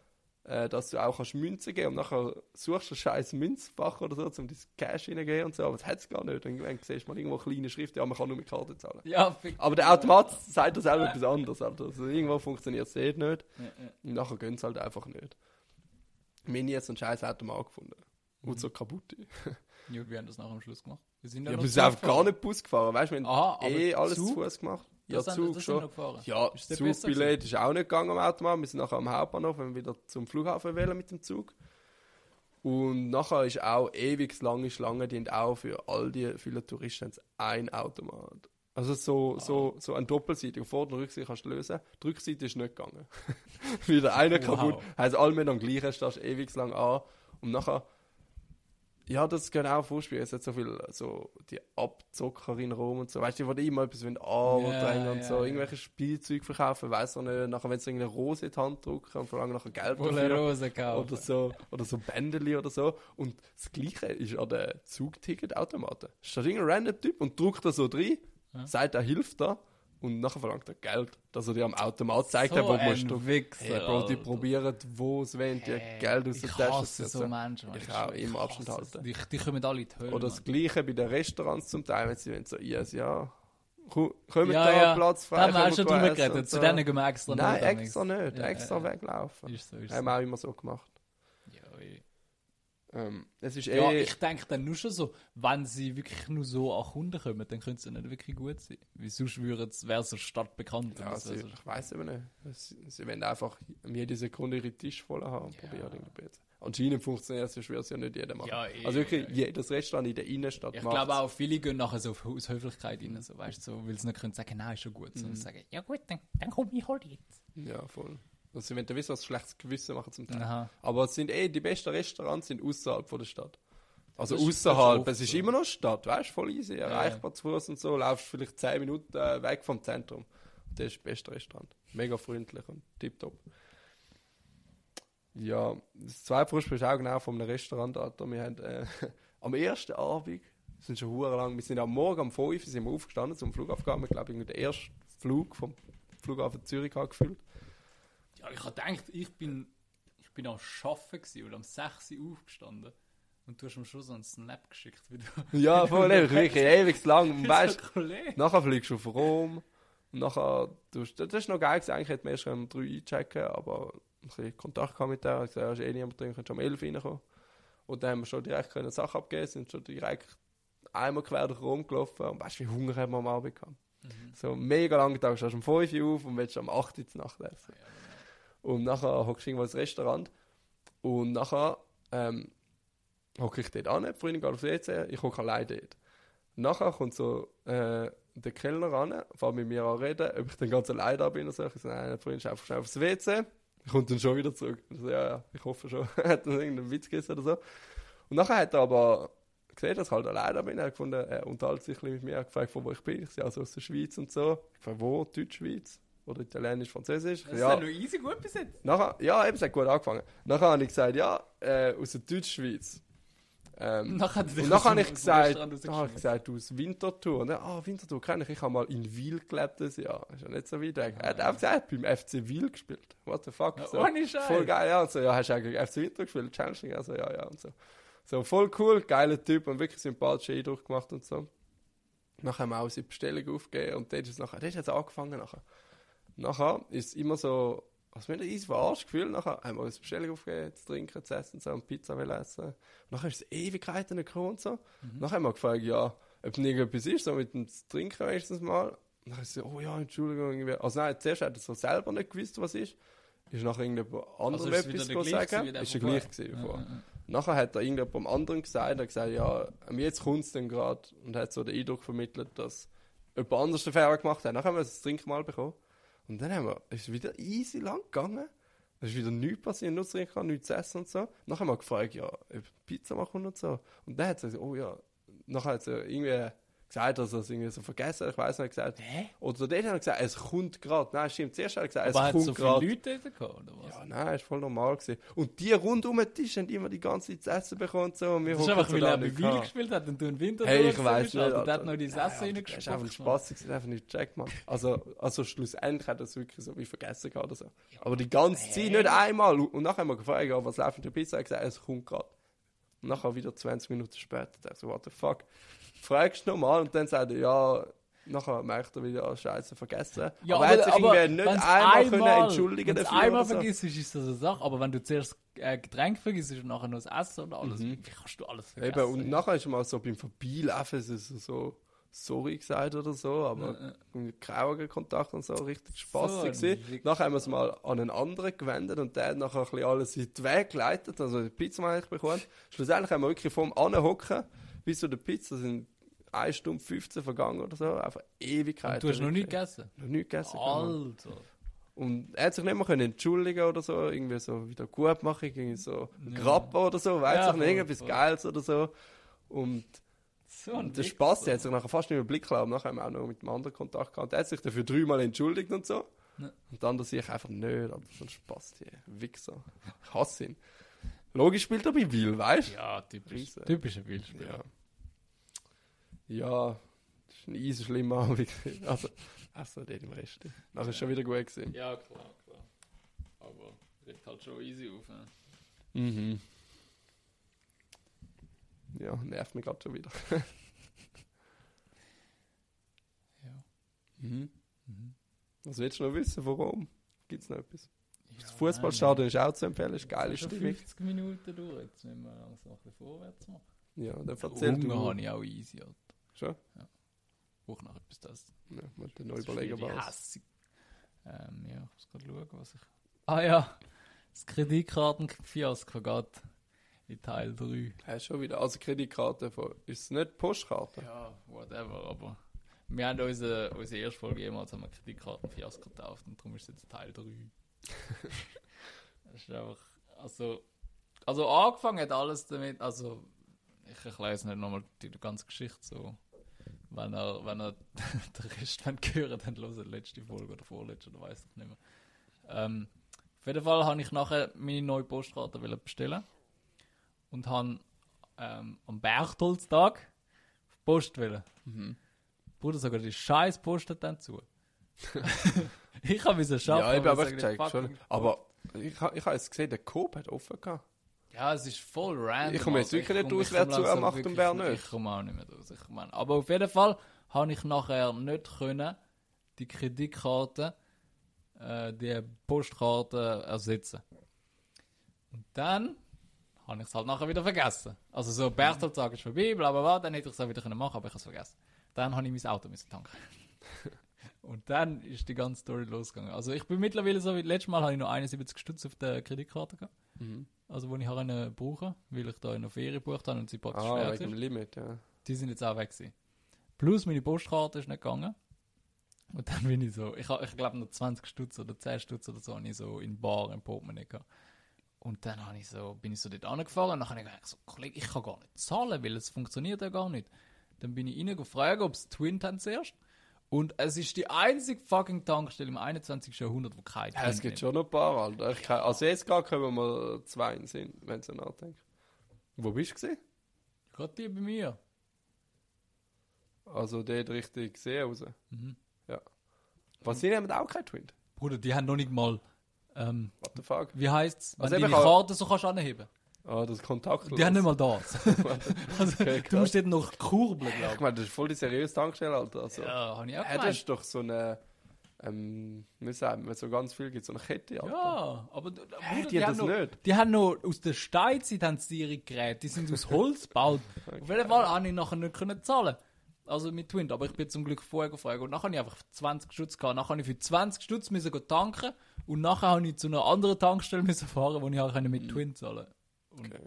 äh, dass du auch kannst Münzen geben und nachher suchst du ein scheiß Münzfach oder so, um das Cash reingehen und so, aber das hat es gar nicht. Und irgendwann siehst du mal irgendwo kleine Schrift, ja, man kann nur mit Karte zahlen. Ja. Aber der Automat sagt dir selber etwas anderes. Also irgendwo funktioniert es eh nicht. Ja, ja. Und nachher gehen es halt einfach nicht. Wir haben jetzt einen scheiß Automat gefunden. Und so kaputt. Ja, wir haben das nachher am Schluss gemacht. Wir sind Ja, wir sind einfach gar nicht Bus gefahren. Weißt du, wir haben Aha, eh alles Zug? zu Fuß gemacht. Ja, Das Zug sind schon. Ja, Ist Zugbillett ist auch nicht gegangen am Automat. Wir sind nachher am Hauptbahnhof, wenn wir wieder zum Flughafen wählen mit dem Zug. Und nachher ist auch ewig lange Schlange, die auch für all die vielen Touristen ein Automat. Also so, so, so ein Doppelseite. Vor- und Rückseite kannst du lösen. Die Rückseite ist nicht gegangen. [LAUGHS] Wieder einer Wow. kaputt. Heißt, alle mit am gleichen, stehst ewig lang an. Und nachher, ja, das kann auch vorspielen. Es hat so viel, so, die Abzocker in Rom und so. Weißt du, die wollen immer etwas andrängen Ja, und so. ja. Irgendwelche Spielzeug verkaufen, weiß er nicht. Nachher, wenn sie irgendeine Rose in die Hand drücken und verlangen nachher Geld Volle Rose kaufen. oder so, oder so Bändeli oder so. Und das Gleiche ist an den Zugticketautomaten. Steht irgendein random Typ und drückt da so rein, Ja. sagt, er hilft da und nachher verlangt er Geld, dass er dir am Automat zeigt, so wo ein musst du. Wichser, Hey, Bro, die probieren, wo es wollen, die Hey, Geld aus der Tasche zu so. Menschen. Ich auch, immer Abstand halten. Die, die kommen alle in die Hölle. Oder das. Gleiche bei den Restaurants zum Teil, wenn sie wollen, so, yes, ja, ko- kommen Ja, da ja. Platz frei. Da haben wir auch schon drüber geredet. Zu denen gehen wir extra Nein, extra nicht, extra weglaufen. Ist so, ist Haben wir auch immer so gemacht. Ja. Ähm, es ist Ja, eh... ich denke dann nur schon so, wenn sie wirklich nur so an Kunden kommen, dann könnte es ja nicht wirklich gut sein. Weil sonst wäre es so stadtbekannt. ja, sie, so- ich weiß eben nicht. Sie, sie wollen einfach jede Sekunde ihre Tisch voll haben und Ja. probieren irgendwie jetzt. Anscheinend funktioniert es, würde es ja nicht jeder machen. Ja, eh, also wirklich, ja. jedes Restaurant in der Innenstadt Ich macht's. glaube auch, viele gehen nachher so aus Höflichkeit rein, so, weißt, so, weil sie nicht können sagen, nein, ist schon gut, sondern sagen, ja gut, dann, dann komm ich halt jetzt. Ja, voll. Also sie wollen dann wissen, was schlechtes Gewissen machen zum Teil. Aha. Aber es sind eh, die besten Restaurants sind außerhalb von der Stadt. Also Das außerhalb, es ist so. immer noch Stadt, weißt du, voll easy, ja. erreichbar zu Fuß und so, laufst vielleicht 10 Minuten äh, weg vom Zentrum. Das ist das beste Restaurant. Mega freundlich und tipptopp. Ja, das zweite Frühstück ist auch genau von einem Restaurant. Alter. Wir haben äh, [LAUGHS] am ersten Abend, sind schon hure lang, wir sind am Morgen um 5 Uhr sind wir aufgestanden zum Flughafen gegangen. Ich glaube, irgendwie der erste Flug vom Flughafen Zürich angefühlt. Ja, ich habe gedacht, ich bin, ich bin am Arbeiten und am 6 Uhr aufgestanden. Und du hast mir schon so einen Snap geschickt, wie du... Ja, voll, ewig, wirklich ewig lang. [LAUGHS] Weißt. Nachher fliegst du auf Rom. Und nachher, du, das das ist noch geil gewesen. Eigentlich hätte man erst um 3 einchecken aber ein bisschen Kontakt gehabt mit der. Ich gesagt, ja, ist eh niemand drin, könnt schon um 11 reinkommen. Und dann haben wir schon direkt können Sachen abgeben, sind schon direkt einmal quer durch Rom gelaufen. Und weißt du, wie Hunger haben wir am Abend gehabt? Mhm. So mega lang Tag, stehst um 5 Uhr auf und willst am 8 Uhr zur Nacht essen. Und nachher hockst du irgendwo ins Restaurant. Und nachher ähm, hocke ich dort an, die Freundin geht aufs WC, ich hocke allein dort. Nachher kommt so äh, der Kellner ran, fängt mit mir an reden, ob ich dann ganz allein da bin oder so. Ich sage, nein, die Freundin ist einfach schnell aufs WC. Ich komme dann schon wieder zurück. Ich so, ja, ja, ich hoffe schon. [LAUGHS] er hat dann irgendeinen Witz gerissen oder so. Und nachher hat er aber gesehen, dass ich halt allein da bin. Er hat gefunden, er unterhält sich ein bisschen mit mir, er hat gefragt, von wo ich bin. Ich sage, also aus der Schweiz und so. Ich frage, wo? Deutsch-Schweiz? Oder Italienisch, Französisch? Das ist ja, ja noch easy gut bis jetzt. Nachher, ja, eben, es hat gut angefangen. Nachher habe ich gesagt, ja, äh, aus der Deutschschweiz. Ähm, [LAUGHS] Nachher er und nachher habe ich gesagt, da habe ich gesagt, aus Winterthur. Und er, ah, Winterthur kenne ich, ich habe mal in Wiel gelebt das Jahr. Ist ja nicht so weit weg. Er hat auch gesagt, beim FC Wiel gespielt. What the fuck? Ja, so, ohne Scheiß. Voll geil, ja. Und so, ja, hast du eigentlich FC Winter gespielt? Challenging? Also, ja, ja. Und so. so, voll cool, geiler Typ und wirklich sympathischer Eindruck gemacht und so. Nachher haben wir auch unsere Bestellung aufgegeben und dort ist es nachher, dort hat es angefangen nachher. Nachher ist es immer so, was mir easy verarscht gefühlt. Nachher haben wir uns Bestellung aufgegeben, zu trinken, zu essen so, und Pizza will essen. Und nachher ist es Ewigkeiten gekommen und so. Nachher haben wir gefragt, ja, ob denn irgendetwas ist, so mit dem Trinken wenigstens mal. Und dann ist so, oh ja, Entschuldigung. Irgendwie. Also nein, zuerst hat er so selber nicht gewusst, was ist. Ist nachher irgendjemand anderem Also etwas der Ist von gleich gewesen Ja, ja, ja. Nachher hat er irgendjemandem anderen gesagt, er gesagt, ja, jetzt kommt es dann gerade und hat so den Eindruck vermittelt, dass jemand anders den Fehler gemacht hat. Nachher haben wir das Trinkmal bekommen. Und dann haben wir, ist wieder easy lang gegangen. Es ist wieder nichts passiert, nur zu trinken, nichts zu essen und so. Nachher haben wir gefragt, ja, Pizza machen und so. Und dann hat sie gesagt, oh ja, nachher hat sie irgendwie gesagt, dass er es irgendwie so vergessen hat, ich weiß nicht, gesagt. Hä? Oder dort hat er gesagt, es kommt gerade. Nein, stimmt, zuerst hat er gesagt, Aber es kommt so gerade. Leute dort gehabt, oder was? Ja, nein, ist voll normal gewesen. Und die rund um den Tisch haben immer die ganze Zeit zu essen bekommen und so. Und wir Das ist einfach, weil er gehabt. gespielt hat und du im Winter Hey, ich weiß nicht. Alter. hat noch dein Essen Ja, Das ist einfach. Spaß, das ist einfach nicht gecheckt, Mann. Also, also schlussendlich hat er es wirklich so wie vergessen gehabt oder so. Aber die ganze Zeit, nicht einmal. Und nachher haben wir gefragt, was läuft mit der Pizza? Er hat gesagt, es kommt gerade. Und nachher wieder 20 Minuten später, da so, what the fuck. Fragst du nochmal und dann sagt er, ja, nachher merkt er wieder, ah, scheiße, vergessen. Ja, aber, er hat sich irgendwie nicht wenn's einmal, können entschuldigen dafür. einmal oder so. vergisst, ist das eine Sache. Aber wenn du zuerst äh, Getränk vergisst und nachher noch das Essen und alles, wie kannst du alles vergessen? Mhm. Eben, und nachher ist mal so beim Vorbeilaufen so, so, so sorry gesagt oder so, aber mit kein Augenkontakt und so richtig So spaßig gewesen. Wichser. Nachher haben wir es mal an einen anderen gewendet und der hat nachher ein bisschen alles in den Weg geleitet, also die Pizza eigentlich bekommen. Schlussendlich haben wir wirklich vom Anhocken bis zu der Pizza sind 1 Stunde 15 vergangen oder so, einfach Ewigkeiten. Und du hast noch nicht wirklich. gegessen? Noch nicht gegessen. Mann. Alter. Und er hat sich nicht mehr können entschuldigen oder so, irgendwie so wieder gut machen, irgendwie so Ja. Grappen oder so, weiß Ja, ich nicht, irgendwas voll. Geiles oder so. Und So und der. Spaß, der hat sich nachher fast nicht mehr Blick gelassen. Nachher haben wir auch noch mit dem anderen Kontakt gehabt. Der hat sich dafür dreimal entschuldigt und so. Ja. Und dann sehe ich einfach nicht, aber so ein Spaß hier. Wichser. Ich hasse ihn. Logisch spielt er bei Will, weißt du? Ja, typisch. Riese. Typischer Wildspieler. Ja. Ja, das ist ein easy schlimmer Abend. [LAUGHS] Also, also dort im Rest. Nachher ist schon wieder gut gewesen. Ja, klar, klar. Aber regt halt schon easy auf. Ne? Mhm. Ja, nervt mich gerade schon wieder. [LAUGHS] Ja. Mhm. Was willst du noch wissen? Warum? Gibt es noch etwas? Das Fußballstadion ist auch zu empfehlen, ist geile Stimmung. 50 Minuten durch, jetzt müssen wir langsam ein bisschen vorwärts machen. Ja, dann erzähl Hunger du. habe ich auch easy, Alter. Schon? Brauche noch etwas das. Ja, Das ist überlegen, was. hässig. Ähm, ja, ich muss gerade schauen, was ich... Ah ja, das Kreditkartenfiasko geht in Teil 3. Ja, schon wieder. Also Kreditkarte von. Ist es nicht Postkarte? Ja, whatever, aber wir haben unsere, unsere erste Folge jemals haben wir Kreditkartenfiasko getauft und darum ist es jetzt Teil 3. [LAUGHS] das ist einfach, also, also angefangen hat alles damit, also ich erkläre jetzt nicht nochmal die ganze Geschichte so. Wenn er, wenn er [LAUGHS] den Rest wollt hören dann die letzte Folge oder vorletzte, oder weiß ich nicht mehr. Ähm, auf jeden Fall habe ich nachher meine neue Postkarte bestellen und habe ähm, am Berchtolztag Post wollen. Mhm. Bruder, sogar die scheiß Post hat dann zu. [LAUGHS] ich habe es schaffen. Ja, ich bin aber gecheckt schon. Aber ich, ich habe es gesehen, der Coop hat offen gehabt. Ja, es ist voll random. Ich komme jetzt Alter. wirklich nicht komm- raus, ich wer zu langsam macht und wirklich wer nicht- nicht. Ich komme auch nicht mehr raus. Ich meine. Aber auf jeden Fall habe ich nachher nicht können die Kreditkarte, äh, die Postkarte ersetzen. Und dann habe ich es halt nachher wieder vergessen. Also so Berchtoltag ist vorbei, bla bla bla, dann hätte ich es auch wieder können machen, aber ich habe es vergessen. Dann habe ich mein Auto müssen tanken. [LAUGHS] Und dann ist die ganze Story losgegangen. Also ich bin mittlerweile so wie letztes Mal habe ich noch 71 Stutz auf der Kreditkarte gehabt. Mhm. Also, die ich auch einen brauchen, weil ich da in eine Ferien gebucht habe und sie praktisch Ah, schwer wegen dem. Limit, ja. Die sind jetzt auch weg gewesen. Plus meine Postkarte ist nicht gegangen. Und dann bin ich so, ich, ich glaube noch 20 Stutz oder 10 Stutz oder so, habe ich so in Bar im Portemonnaie gehabt. Und dann habe ich so, bin ich so dort angefahren und dann habe ich gedacht, so, Kollege, ich kann gar nicht zahlen, weil es funktioniert ja gar nicht. Dann bin ich ihnen gefragt, ob es Twint haben zuerst. Und es ist die einzige fucking Tankstelle im 21. Jahrhundert, wo kein ja es gibt schon noch ein paar, Alter. Kann, also jetzt gerade kommen wir zwei in den Sinn, wenn du so nachdenkst. Wo bist du gesehen? Gerade die bei mir. Also dort richtig See raus. Mhm. Ja. Was, sie nehmen auch kein Twin? Bruder, die haben noch nicht mal, ähm, What the fuck? wie heisst's, wenn Also du deine kann- Karte so kannst anheben. Ah, das Kontakt. Die haben nicht mal das. [LAUGHS] also, Okay, du musst dort noch kurbeln, Ich glaube meine, das ist voll die seriöse Tankstelle, Alter. Also, ich. Ja, habe ich auch gemeint. ist doch so eine, ähm, wie sagen wir, so ganz viel gibt, so eine Kette, Alter. Ja, aber d- Hä, Bruder, die haben das noch, nicht? die haben noch aus der Steinzeit haben sie ihre Geräte, die sind aus [LAUGHS] Holz gebaut. Auf jeden Fall habe ich nachher nicht können zahlen. Also mit Twint, aber ich bin zum Glück vorher gefragt und nachher habe ich einfach 20 Stutz gehabt. Nachher habe ich für 20 Stutz müssen tanken und nachher habe ich zu einer anderen Tankstelle müssen fahren, wo ich auch mit Twint zahlen Und Okay.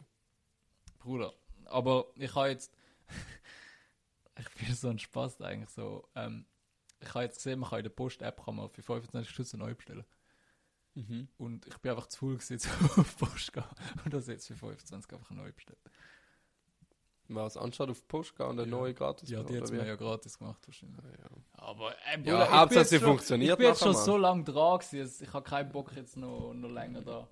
Bruder, aber ich habe jetzt. [LAUGHS] ich bin so ein Spaß eigentlich so. Ähm, ich habe jetzt gesehen, man kann in der Post-App kann man für 25 Stutz neu bestellen. Mhm. Und ich bin einfach zu faul gewesen, [LAUGHS] um auf Post gehen. Und das jetzt für 25 einfach neu bestellt. Was, anstatt auf Post gehen und eine Ja. neue gratis Ja, die hat mir ja gratis gemacht wahrscheinlich. Ja, ja. Aber ey, Ja, ich bin Hauptsache, jetzt sie schon- funktioniert Ich bin jetzt schon mal. so lange dran gewesen, ich habe keinen Bock jetzt noch, noch länger da.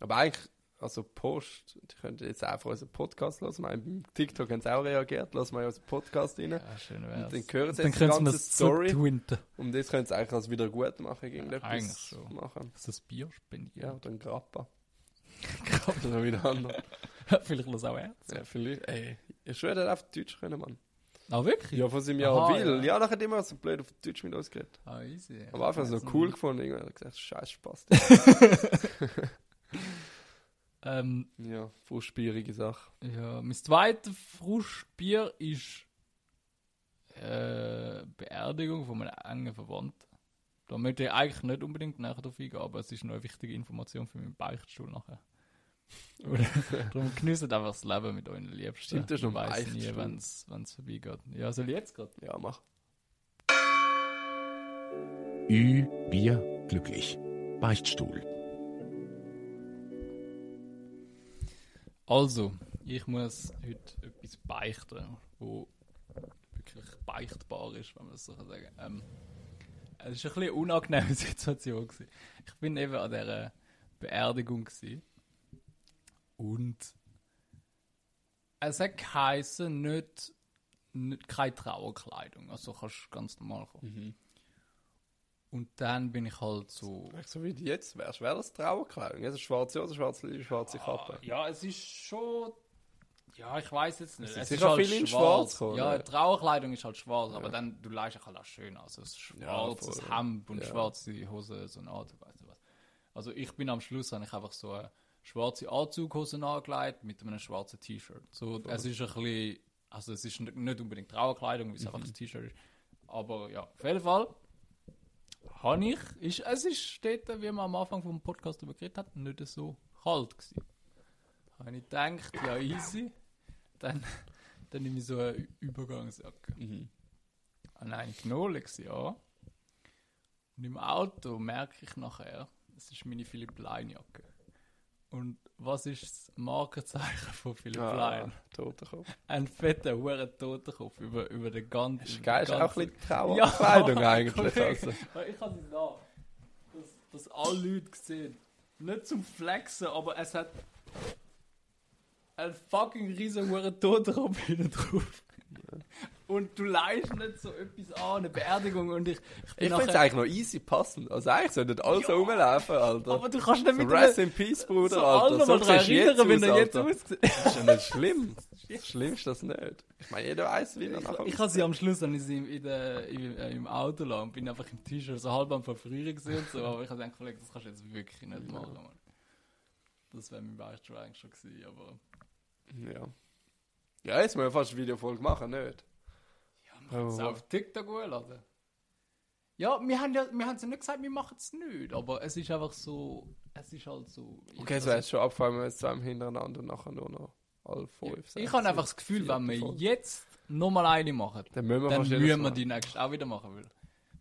Aber eigentlich, also Post, die könnten jetzt einfach unseren Podcast hören. Beim TikTok haben sie auch reagiert, lassen wir unseren Podcast rein. Ja, schön Und wär's. dann hören sie jetzt die ganze Story. twinten. Und das können sie eigentlich als wieder gut machen, irgendetwas eigentlich schon. machen. [LAUGHS] Das ist ein Bier Ja, spendieren. oder ein Grappa. Oder wieder anders. Vielleicht lass auch Herz. Ja, vielleicht. Ey, ich schwöre, der hätte auf Deutsch können, Mann. Ah, wirklich? Ja, von seinem Jahr will. ja. Ja, nachher hat immer so blöd auf Deutsch mit uns geredet. Ah, easy. Aber einfach so cool ein- gefunden. Irgendwann hat er gesagt, scheiß Spaß. [LAUGHS] [LAUGHS] Ähm, ja, frustbierige Sache. ja, mein zweites Frustbier ist äh, Beerdigung von einem engen Verwandten. Da möchte ich eigentlich nicht unbedingt näher drauf eingehen, aber es ist noch eine wichtige Information für meinen Beichtstuhl nachher. [LAUGHS] Oder- Darum genießt einfach das Leben mit euren Liebsten. Stimmt, das ist noch Ich weiss nie, wenn es vorbeigeht. Ja, soll ich jetzt gerade? Ja, mach. Ü, Bier, glücklich. Beichtstuhl. Also, ich muss heute etwas beichten, wo wirklich beichtbar ist, wenn man das so kann sagen ähm, Es war ein eine unangenehme [LAUGHS] Situation. Gewesen. Ich bin eben an dieser Beerdigung gewesen. und es hat geheißen, nicht, nicht keine Trauerkleidung, also kannst du ganz normal kommen. Und dann bin ich halt so... So wie du jetzt wärst, wäre das Trauerkleidung. Also schwarze Hose, schwarze, schwarze Kappe. Ja, es ist schon. Ja, ich weiß jetzt nicht. Es ist auch viel in schwarz gekommen, Ja, die Trauerkleidung ist halt schwarz, aber dann, du leist halt auch schön aus. Also Ja, schwarzes voll. Hemd und Ja. schwarze Hose, so eine Art, weißt du was. Also ich bin am Schluss, habe ich einfach so eine schwarze Anzughosen angelegt mit einem schwarzen T-Shirt. So, es ist ein bisschen, also es ist nicht unbedingt Trauerkleidung, weil es einfach ein T-Shirt ist. Aber ja, auf jeden Fall habe ich, ist, es ist dort, wie man am Anfang vom Podcast darüber geredet hat, nicht so kalt gewesen. Habe ich gedacht, ja easy, dann, dann nehme ich so eine Übergangsjacke. Mhm. Habe ich genommen, ja. Und im Auto merke ich nachher, es ist meine Philipp Lein Jacke. Und was ist das Markenzeichen von Philipp Ah, Lein? Totenkopf. Ein fetter, hoher Totenkopf über, über den ganzen... Ist geil, ist auch ein bisschen Ja, Trauerkleidung eigentlich. [LAUGHS] Kollege. Also. Ich habe sie da, dass, dass alle Leute gesehen. Nicht zum Flexen, aber es hat einen fucking riesen hohen Totenkopf hinten drauf. Und du leist nicht so etwas an, eine Beerdigung und ich, ich Ich finde es eigentlich noch easy passend. Also eigentlich sollten alle so rumlaufen, Alter. Aber du kannst nicht so mit Rest in Peace, Bruder, so Alter. So siehst du jetzt wenn er jetzt aussieht. Das ist ja nicht schlimm. [LAUGHS] Schlimm ist das nicht. Ich meine, jeder weiß, wie er nachher Ich habe sie am Schluss ich sie in der, im, äh, im Auto lang und bin einfach im T-Shirt so halb am Verfrieren gesehen und so, aber ich habe gedacht, Kollege, das kannst du jetzt wirklich nicht machen, Mann. Das wäre mein Beichtstuhl eigentlich schon gewesen, aber Ja. Ja, jetzt müssen wir fast eine Videofolge machen, nicht? ja, man kann es Oh. auf TikTok hochladen. Ja, wir haben ja, wir haben ja nicht gesagt, wir machen es nicht, aber es ist einfach so, es ist halt so. Okay, es wäre jetzt schon abgefallen, wenn wir jetzt zwei hintereinander und nachher nur noch alle fünf. ich sechs, habe einfach das Gefühl, wenn wir jetzt nochmal eine machen, Dann müssen wir dann müssen wir die nächste auch wieder machen, weil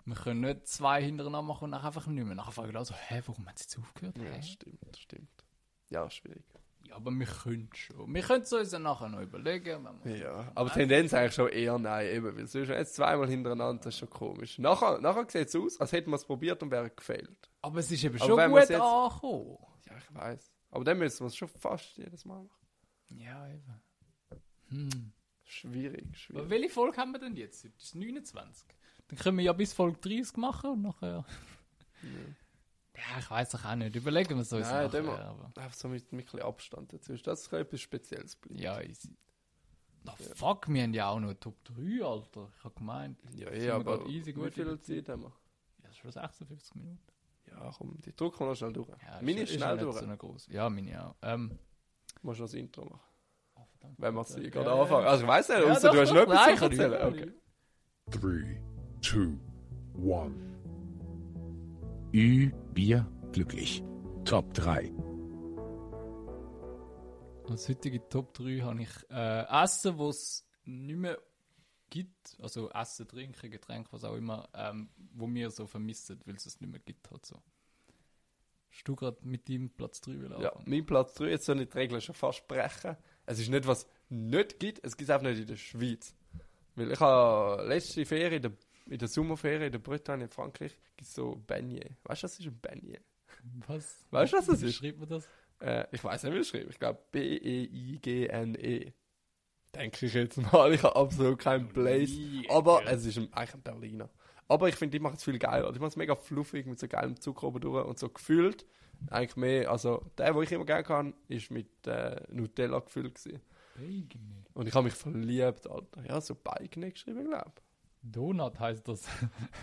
wir können nicht zwei hintereinander machen und nachher einfach nicht mehr. Nachher fragen wir also, hä, warum hat sie jetzt aufgehört? Ja, Hä? stimmt, stimmt. Ja, schwierig. Ja, aber wir können schon. Wir können es uns dann nachher noch überlegen. Ja, aber Tendenz eigentlich schon eher nein, eben, weil sonst jetzt zweimal hintereinander, das ist schon komisch. Nachher, nachher sieht es aus, als hätten wir es probiert und wäre gefailt. Aber es ist eben Aber schon gut jetzt- angekommen. Ja, ich weiß. Aber dann müssen wir es schon fast jedes Mal machen. Ja, eben. Hm. Schwierig, Aber schwierig. welche Folge haben wir denn jetzt? Das ist 29. Dann können wir ja bis Folge 30 machen und nachher. Ja, ja, ich weiß auch nicht. Überlegen wir es uns Nein, nachher, aber. einfach so mit, mit ein bisschen Abstand dazu. Das kann etwas Spezielles bleiben. Ja, easy. Na ja. fuck, wir haben ja auch noch Top 3, Alter. Ich habe gemeint. Ja, ja, aber easy gut wie viel Zeit haben wir? Ja, schon 56 Minuten. Ja, komm, die Druck kann noch schnell durch. Ja, meine ist, ist schnell durch. So. Ja, meine auch. Ähm, Musst du noch das Intro machen? Oh. Wenn wir es ja, gerade ja, anfangen. Also, ich weiß nicht, ja, außer doch, du hast doch, noch nein, etwas zu erzählen. Okay. 3, 2, 1. Bier, glücklich. Top 3. Als heutige Top 3 habe ich äh, Essen, was es nicht mehr gibt. Also Essen, Trinken, Getränke, was auch immer, ähm, wo wir so vermissen, weil es es nicht mehr gibt. Halt so. Hast du gerade mit deinem Platz 3 will Ja, mein Platz 3, jetzt soll ich die Regeln schon fast brechen. Es ist nicht, was es nicht gibt, es gibt es einfach nicht in der Schweiz. Weil ich habe letzte Ferien, in der, in der Sommerferien in der Bretagne in Frankreich, gibt es so Beignet. Weißt du, was ist ein Beignet? Was? Weißt du, was das Wie ist? schreibt man das? Äh, ich weiß nicht, wie es schreibt. Ich glaube B-E-I-G-N-E. Denke ich jetzt mal. Ich habe absolut keinen Place. Aber es ist ein, eigentlich ein Berliner. Aber ich finde, die machen es viel geiler. Die machen es mega fluffig mit so geilem Zucker oben durch und so gefüllt. Eigentlich mehr, also der, wo ich immer gerne kann, ist mit äh, Nutella gefüllt gewesen. Und ich habe mich verliebt, Alter. Ja, so Bacon geschrieben, glaube Donut heißt das.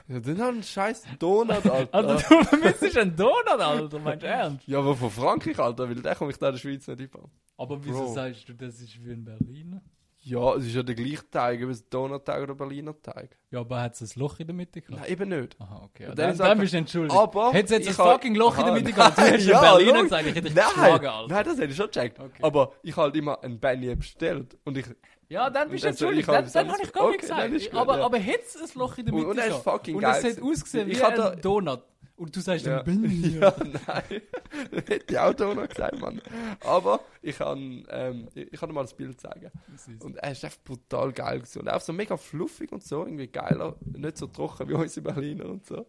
Ja, dann hat ein scheiß Donut, [LAUGHS] Alter. Also du vermisst einen Donut, Alter, meinst du ernst? ja, aber von Frankreich, Alter, weil der komme ich da in der Schweiz nicht über. Aber wieso Bro. sagst du, das ist wie ein Berliner? Ja, es ist ja der gleiche Teig, ob es Donut-Teig oder Berliner Teig. Ja, aber hat es ein Loch in der Mitte gehabt? Nein, eben nicht. Aha, okay. Ja, dann, dann bist du entschuldigt. Aber Hättest du jetzt ein fucking Loch in der Mitte gehabt, du [LAUGHS] hättest ja, einen Berliner gesagt, ich hätte dich Nein, geschlagen, Alter. nein, das hätte ich schon gecheckt. Okay. Aber ich habe halt immer ein Beignet bestellt. Und ich, Ja, dann bist du Und entschuldigt. ich hab Dann, es dann alles- habe ich gar okay, nichts dann gesagt. gut, aber, ja. aber hätte es ein Loch in der Und- Mitte und ist gehabt. fucking Und es hat ausgesehen Ich wie hab da- ein Donut. Und du sagst Ja. dann Berliner. [LAUGHS] ja, nein, [LAUGHS] hätte ich auch Donut gesagt, Mann. Aber ich kann, ähm, ich, ich kann dir mal das Bild zeigen. Und er ist einfach brutal geil gewesen. Und auch so mega fluffig und so, irgendwie geiler, nicht so trocken wie unsere Berliner und so.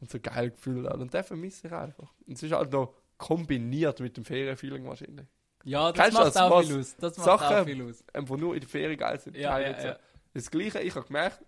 Und so geil gefühlt. Und den vermisse ich einfach. Und es ist halt noch kombiniert mit dem Ferienfeeling wahrscheinlich. Ja, das Kennst macht das, auch viel aus. Das macht Sachen- auch viel aus. Ähm, die nur in der Ferien geil sind. Ja, ja, so. ja. Das Gleiche, ich habe gemerkt,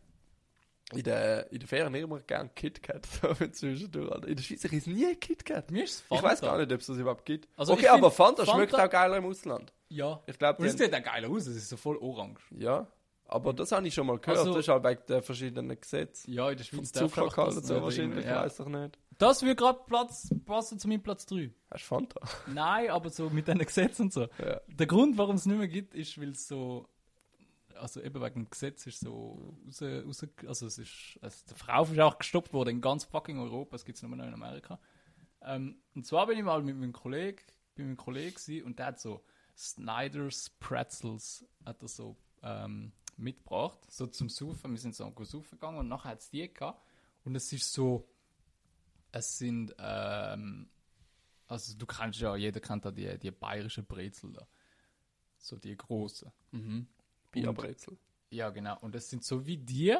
in der, in der Ferien immer gerne KitKat. [LAUGHS] So zwischendurch. In der Schweiz ist nie KitKat. Mir ist es Ich Fanta. weiß gar nicht, ob es das überhaupt gibt. Also okay, aber Fanta, Fanta- schmeckt auch geiler im Ausland. Ja. Ich glaube, Und es sieht auch geil aus. Es ist so voll orange. ja. Aber das habe ich schon mal gehört. Also- das ist halt wegen den verschiedenen Gesetzen. Ja, in der Schweiz einfach Zuckergehalt das so wahrscheinlich, ja. weiß ich nicht. Das würde gerade Platz passen zu meinem Platz 3. Hast du Fanta? Nein, aber so mit diesen Gesetzen und so. Ja. Der Grund, warum es nicht mehr gibt, ist, weil es so. Also eben wegen dem Gesetz ist so raus, raus, also es ist, also der Verkauf ist auch gestoppt worden in ganz fucking Europa, es gibt es nur noch in Amerika. Ähm, und zwar bin ich mal mit meinem Kollegen, bei meinem Kollegen und der hat so Snyder's Pretzels hat er so ähm, mitgebracht, so zum Saufen. Wir sind so saufen gegangen und nachher hat es die gehabt. Und es ist so, es sind, ähm, also du kennst ja, jeder kennt da die, die bayerischen Brezel da. So die großen. Bierbrezel. Ja, genau. Und es sind so wie die,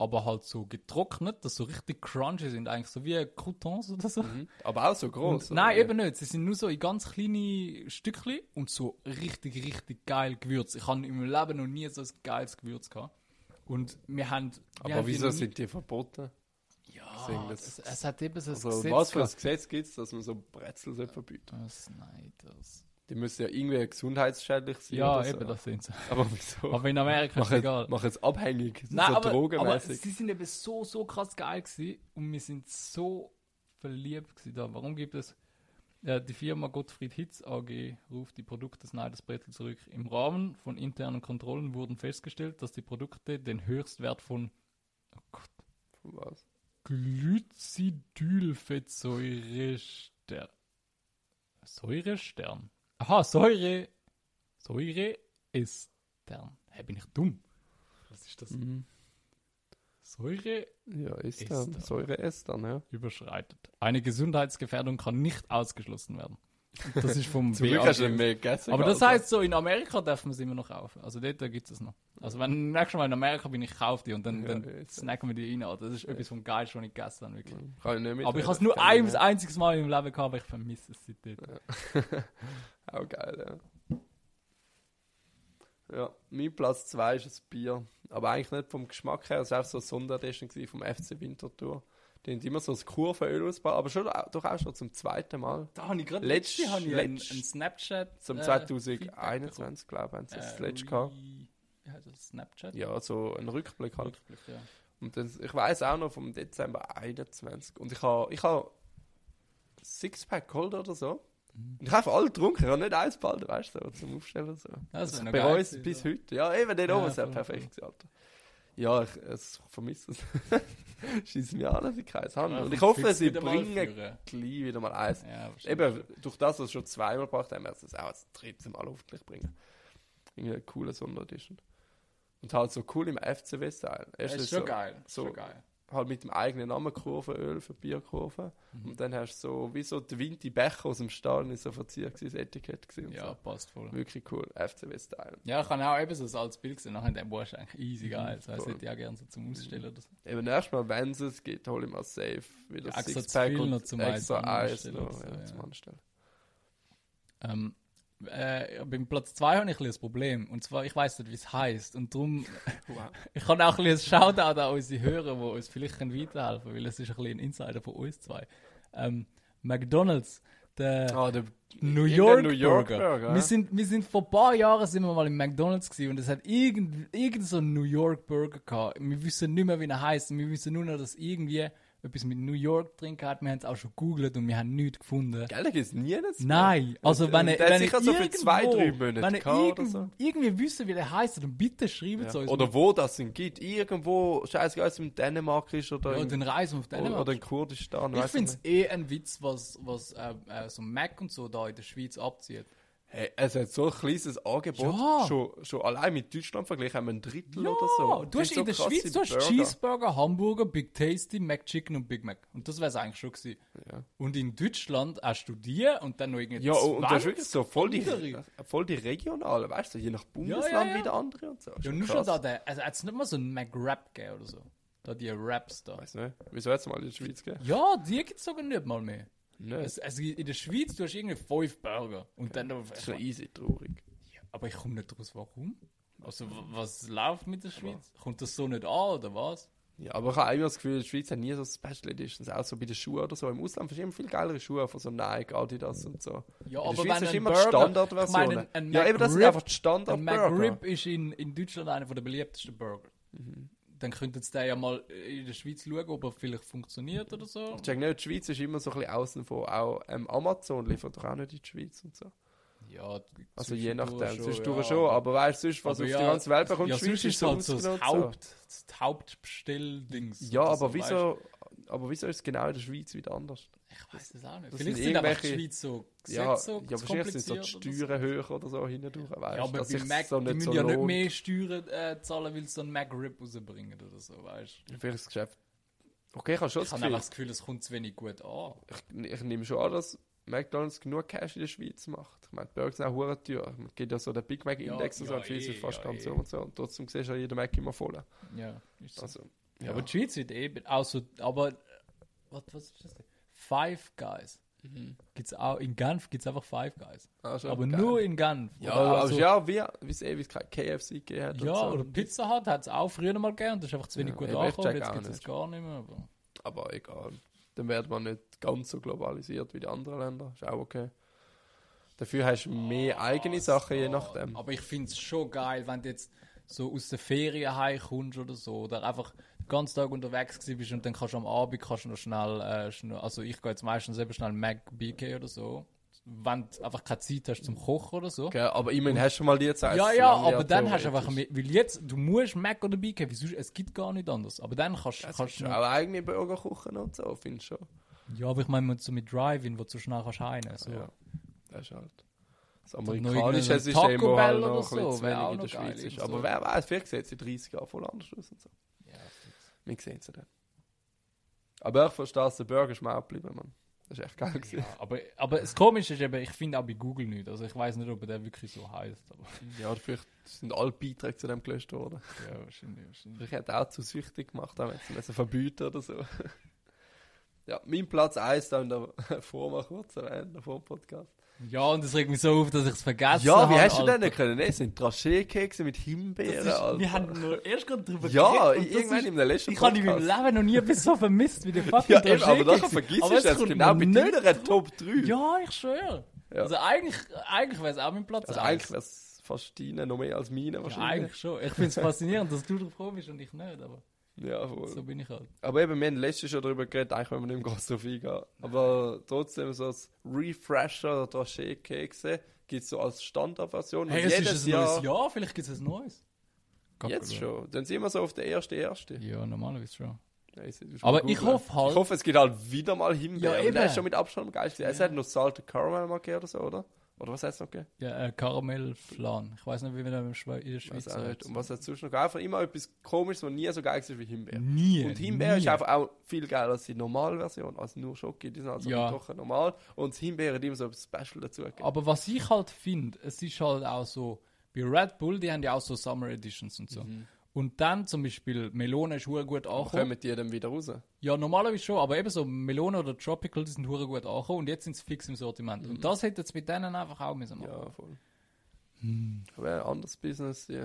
aber halt so getrocknet, dass so richtig crunchy sind, eigentlich so wie Croutons oder so. Mhm. Aber auch so groß. Und, nein, eben nicht. Sie sind nur so in ganz kleine Stückchen und so richtig, richtig geil gewürzt. Ich habe in meinem Leben noch nie so ein geiles Gewürz gehabt. Und wir haben. wir Aber haben wieso sind die verboten? Ja, es, es hat eben so ein Also, Gesetz was für ein. Gesetz gibt es, dass man so Brezel Das Snyders. Die müssen ja irgendwie gesundheitsschädlich sein. Ja, eben, so. das sind sie. [LAUGHS] Aber wieso? Aber in Amerika ist es egal. jetzt, mach jetzt abhängig. Nein, so aber, aber drogenmäßig. sie sind eben so, so krass geil gewesen und wir sind so verliebt gewesen da. Warum gibt es ja, die Firma Gottfried Hitz AG ruft die Produkte Snyders Brezel zurück. Im Rahmen von internen Kontrollen wurden festgestellt, dass die Produkte den Höchstwert von oh Gott, Was? Glycidylfettsäurestern Säurestern. Aha, Säure Säureestern. Hä, bin ich dumm? Was ist das? Mhm. Säure Ja, ist Ist. Säure ist dann, ja. überschreitet. Eine Gesundheitsgefährdung kann nicht ausgeschlossen werden. Das ist vom [LAUGHS] Zum Glück hast du mehr gegessen. Aber das heißt so, in Amerika darf man es immer noch kaufen. Also dort gibt es es noch. Also wenn nächstes Mal in Amerika bin, ich kaufe die und dann, Ja, dann snacken wir die rein. Alter. Das ist etwas vom Geilsten, was ich gegessen habe. Wirklich. Kann ich nicht mit Aber ich habe es nur ein einziges Mal im Leben gehabt, aber ich vermisse es seitdem. [LAUGHS] Auch geil, ja. Ja, mein Platz 2 ist ein Bier. Aber eigentlich nicht vom Geschmack her. Es war auch so eine Sonderedition vom FC Winterthur. Die haben immer so das Kurvenöl ausgebaut, aber schon, doch auch schon zum zweiten Mal. Da habe ich gerade Letzt- letzte ich einen, einen Snapchat Zum äh, 2021, glaube ich, haben sie das Feedback letzte gehabt. Wie heißt das? Snapchat? Ja, so ein Rückblick halt. Rückblick, ja. Und das, ich weiß auch noch vom Dezember 21. Und ich habe ich ha Sixpack geholt oder so. Mhm. Und ich habe alle getrunken. Ich habe nicht eins behalten, weißt du, so, zum Aufstellen so. Das geil uns gewesen, bis so. heute. Ja, eben, den Ja, oben ist perfekt Alter. Ja, ich, es vermisse es. Schieß mir an, dass ich keins habe. Ja, Und ich hoffe, sie bringen gleich wieder mal eins. Ja. Eben, durch das, was sie schon zweimal gebracht haben, werden sie es auch das dritte Mal hoffentlich bringen. Irgendwie eine coole Sonderedition. Und halt so cool im FCW-Style. Das Erst ist schon so, geil. so- schon geil. Halt mit dem eigenen Namen Kurvenöl für Bierkurven. Und dann hast du so, wie so die Winti Becher aus dem Stall, ist so verziert gewesen, das Etikett gewesen. und Ja, passt voll. So. Wirklich cool, FCW-Style. Ja, ich habe auch eben so ein altes Bild gesehen. Nachher der Boah ist eigentlich easy Mhm, geil. Das heißt, voll. hätte ich auch gerne so zum Ausstellen oder so. Eben erst mal, wenn es es gibt, hole ich mal safe wieder Ja, Sixpack viel und noch zum extra Eis noch, so, ja, ja. zum Anstellen. Ähm, äh, beim Platz 2 habe ich ein ein Problem. Und zwar, ich weiß nicht, wie es heißt. Und darum, [LAUGHS] [LAUGHS] ich kann auch ein bisschen ein Shoutout an unsere Hörer, die uns vielleicht können weiterhelfen weil es ist ein ein Insider von uns zwei. Ähm, McDonalds, der Ah, der New York, New York Burger. Burger, Wir, sind, wir sind vor ein paar Jahren sind wir mal im McDonalds gewesen und es hat irgend, irgend so einen New York Burger gehabt. Wir wissen nicht mehr, wie er heißt. Wir wissen nur noch, dass irgendwie etwas mit New York drin hat. Wir haben es auch schon gegoogelt und wir haben nichts gefunden. Gell, da gibt es nie eines Nein, also wenn ihr, hat wenn sicher so für zwei, drei Monate wenn ihr gehabt irgend, so. irgendwie wissen, wie der heißt, dann bitte schreibt es Ja. uns. Oder wo das denn gibt. Irgendwo, scheißegal, ob es in Dänemark ist oder, ja, in, dann reisen auf Dänemark. oder in Kurdistan. ich finde es eh ein Witz, was, was äh, äh, so Mac und so da in der Schweiz abzieht. Hey, es hat so ein kleines Angebot. Ja. Schon, schon allein mit Deutschland verglichen haben wir ein Drittel Ja, oder so. du hast Die in der so Schweiz du hast Burger. Cheeseburger, Hamburger, Big Tasty, McChicken und Big Mac. Und das wäre es eigentlich schon gewesen. Ja. Und in Deutschland hast du die und dann noch irgendwie Ja, und, das ist 20 wirklich so voll die, andere. voll die regionalen, weißt du, je nach Bundesland wieder andere und so. Ja, nur schon da, der, also hat es nicht mal so einen McRap gegeben oder so. Da die Raps da. Weiß nicht, wieso jetzt mal in die Schweiz gehen? Ja, die gibt es sogar nicht mal mehr. Es, also in der Schweiz, du hast irgendwie fünf Burger. Und dann Das ist schon easy traurig. aber ich komme nicht raus, warum? Also, was läuft mit der Schweiz? Kommt das so nicht an, oder was? Ja, aber ich habe immer das Gefühl, die Schweiz hat nie so Special Editions, auch so bei den Schuhen oder so. Im Ausland hast du immer viel geilere Schuhe von so Nike, Adidas und so. Ja, in der Schweiz hast du ein immer die Burger- Standardversionen. meine, ein ja, eben das sind McRib- einfach die Ein Standard-Burger. McRib ist in, in Deutschland einer der beliebtesten Burger. Dann könnten sie den ja mal in der Schweiz schauen, ob er vielleicht funktioniert oder so. Ich check nicht, die Schweiz ist immer so ein bisschen außen vor. Auch ähm, Amazon liefert doch auch nicht in die Schweiz und so. Ja, Also je nachdem, zwischendurch zwischendurch ja. schon. Aber weißt du, sonst, was Aber auf ja, die ganze Welt bekommt, ja, Schweiz sonst ist so halt so das. Haupt, das Hauptbestelldings. Ja, aber so, weißt wieso, aber wieso ist es genau in der Schweiz wieder anders? Ich weiß es auch nicht. das Vielleicht sind sind einfach die Schweiz so Ja, Gesetze so ja wahrscheinlich sind so die oder so. Steuern höher oder so hindurch. Weißt, Ja, aber dass bei Mac, so die müssen so ja nicht mehr Steuern äh, zahlen, weil sie so einen Mac-Rip rausbringen oder so, weißt du. Vielleicht das Geschäft. Okay, ich habe schon Ich das habe Gefühl, einfach das Gefühl, es kommt zu wenig gut an. ich, ich nehme schon an, dass McDonalds genug Cash in der Schweiz macht. Ich meine, die Burger sind auch hure teuer. Es gibt ja so den Big Mac Index Ja, und so, ja, und die Schweiz eh, ist fast ja, ganz eh. so und so. Und trotzdem siehst du ja jeden Mac immer voll. Ja, ist so. Also, Ja, aber die Schweiz wird eben auch so, aber äh, was, was ist das denn? Five Guys. Gibt's auch, in Genf gibt es einfach Five Guys. Ah, aber geil. nur in Genf. Ja, aber also- ja, wie es eh wie es kein KFC hat. und ja so. oder Pizza Hut hat es auch früher mal gegeben, das ist einfach zu wenig Ja, gut angekommen, jetzt gibt es gar nicht mehr. Aber Aber egal. Dann wird man nicht ganz so globalisiert wie die anderen Länder. Ist auch okay. Dafür hast du mehr eigene Sachen, je nachdem. Aber ich finde es schon geil, wenn du jetzt so aus der Ferien heimkommst oder so, oder einfach ganzen Tag unterwegs gewesen bist und dann kannst du am Abend kannst du noch schnell, äh, schnell also ich gehe jetzt meistens eben schnell Mac BK oder so, wenn du einfach keine Zeit hast zum Kochen oder so. Okay, aber immerhin hast du mal die Zeit. Ja, ja, aber dann hast du einfach, mehr- weil jetzt, du musst Mac oder BK, wieso, es gibt gar nicht anders, aber dann kannst, Es kannst du auch eigene Burger kochen und so, findest du schon. ja, aber ich meine so mit Drive-In, wo du schnell kannst heinen, so. Ja, das ist halt das amerikanische System, Taco wo Bell halt oder noch ein so, bisschen zu wenig in der Schweiz ist. Aber so. wer weiß, vielleicht sieht es in 30 Jahren voll anders aus und so. Ja, Wir sehen es dann. Aber ich verstehe, dass der Burger ist mir auch geblieben, Mann. Das ist echt geil gewesen. Ja, aber, aber das Komische ist eben, ich finde auch bei Google nicht. Also ich weiß nicht, ob der wirklich so heißt. Aber Ja, oder vielleicht sind alle Beiträge zu dem gelöscht worden. ja, wahrscheinlich. wahrscheinlich. Ich hätte auch zu süchtig gemacht, auch wenn sie müssen verbieten oder so. ja, mein Platz 1 da in der vor mal kurz erwähnt, vor dem Podcast. Ja, und es regt mich so auf, dass ich es vergessen Ja, wie habe, hast du denn nicht können? Es sind Dragé-Kekse mit Das Himbeeren, ist, wir haben nur erst gerade drüber Ja, geredet. das irgendwann ist- in der letzten Ich habe in meinem Leben noch nie etwas so vermisst wie den [LAUGHS] fucking Ja, eben, aber dann vergisst du kommt genau nicht deiner Top 3. Ja, ich schwöre. Ja. Also eigentlich, eigentlich wäre es auch mein Platz Also eins. eigentlich wäre es fast deine noch mehr als meine ja, wahrscheinlich. eigentlich schon. Ich finde es faszinierend, dass du drauf bist und ich nicht, aber Ja, voll. so bin ich halt. Aber eben, wir haben letztes schon darüber geredet, eigentlich wenn wir nicht mehr groß drauf eingehen. Aber trotzdem so als Refresher oder Dragé-Kekse gibt es so als Standardversion. Hey, es jedes ist ein neues Jahr, vielleicht gibt es ein neues. Jetzt schon. Dann sind wir so auf der ersten erste. Ja, normalerweise schon. Ja, ich- Aber ich ich hoffe halt- Ich hoffe, es gibt halt wieder mal Himbeer. Ja, Ja, eben. ist schon mit Abstand am geilsten. Es hat noch Salted Caramel mal gegeben oder so, oder? Oder was es noch gegeben? Ja, äh, Karamellflan. Ich weiß nicht, wie wir das in der Schweiz heißt. Und was hat sonst noch? Einfach immer etwas komisches, was nie so geil ist wie Himbeer. Nie. Und Himbeer nie. ist einfach auch viel geiler als die normale Version. Also nur Schoki, die sind also Ja. doch normal. Und das Himbeer hat immer so etwas Special dazu gegeben. Aber was ich halt finde, es ist halt auch so, bei Red Bull, die haben ja auch so Summer Editions und so. Und dann zum Beispiel, Melone ist hure gut angekommen. kommen die dann wieder raus? Ja, normalerweise schon, aber eben so Melone oder Tropical, die sind hure gut angekommen und jetzt sind sie fix im Sortiment. Und das hätte jetzt mit denen einfach auch müssen machen. Ja, voll. Aber ein anderes Business, die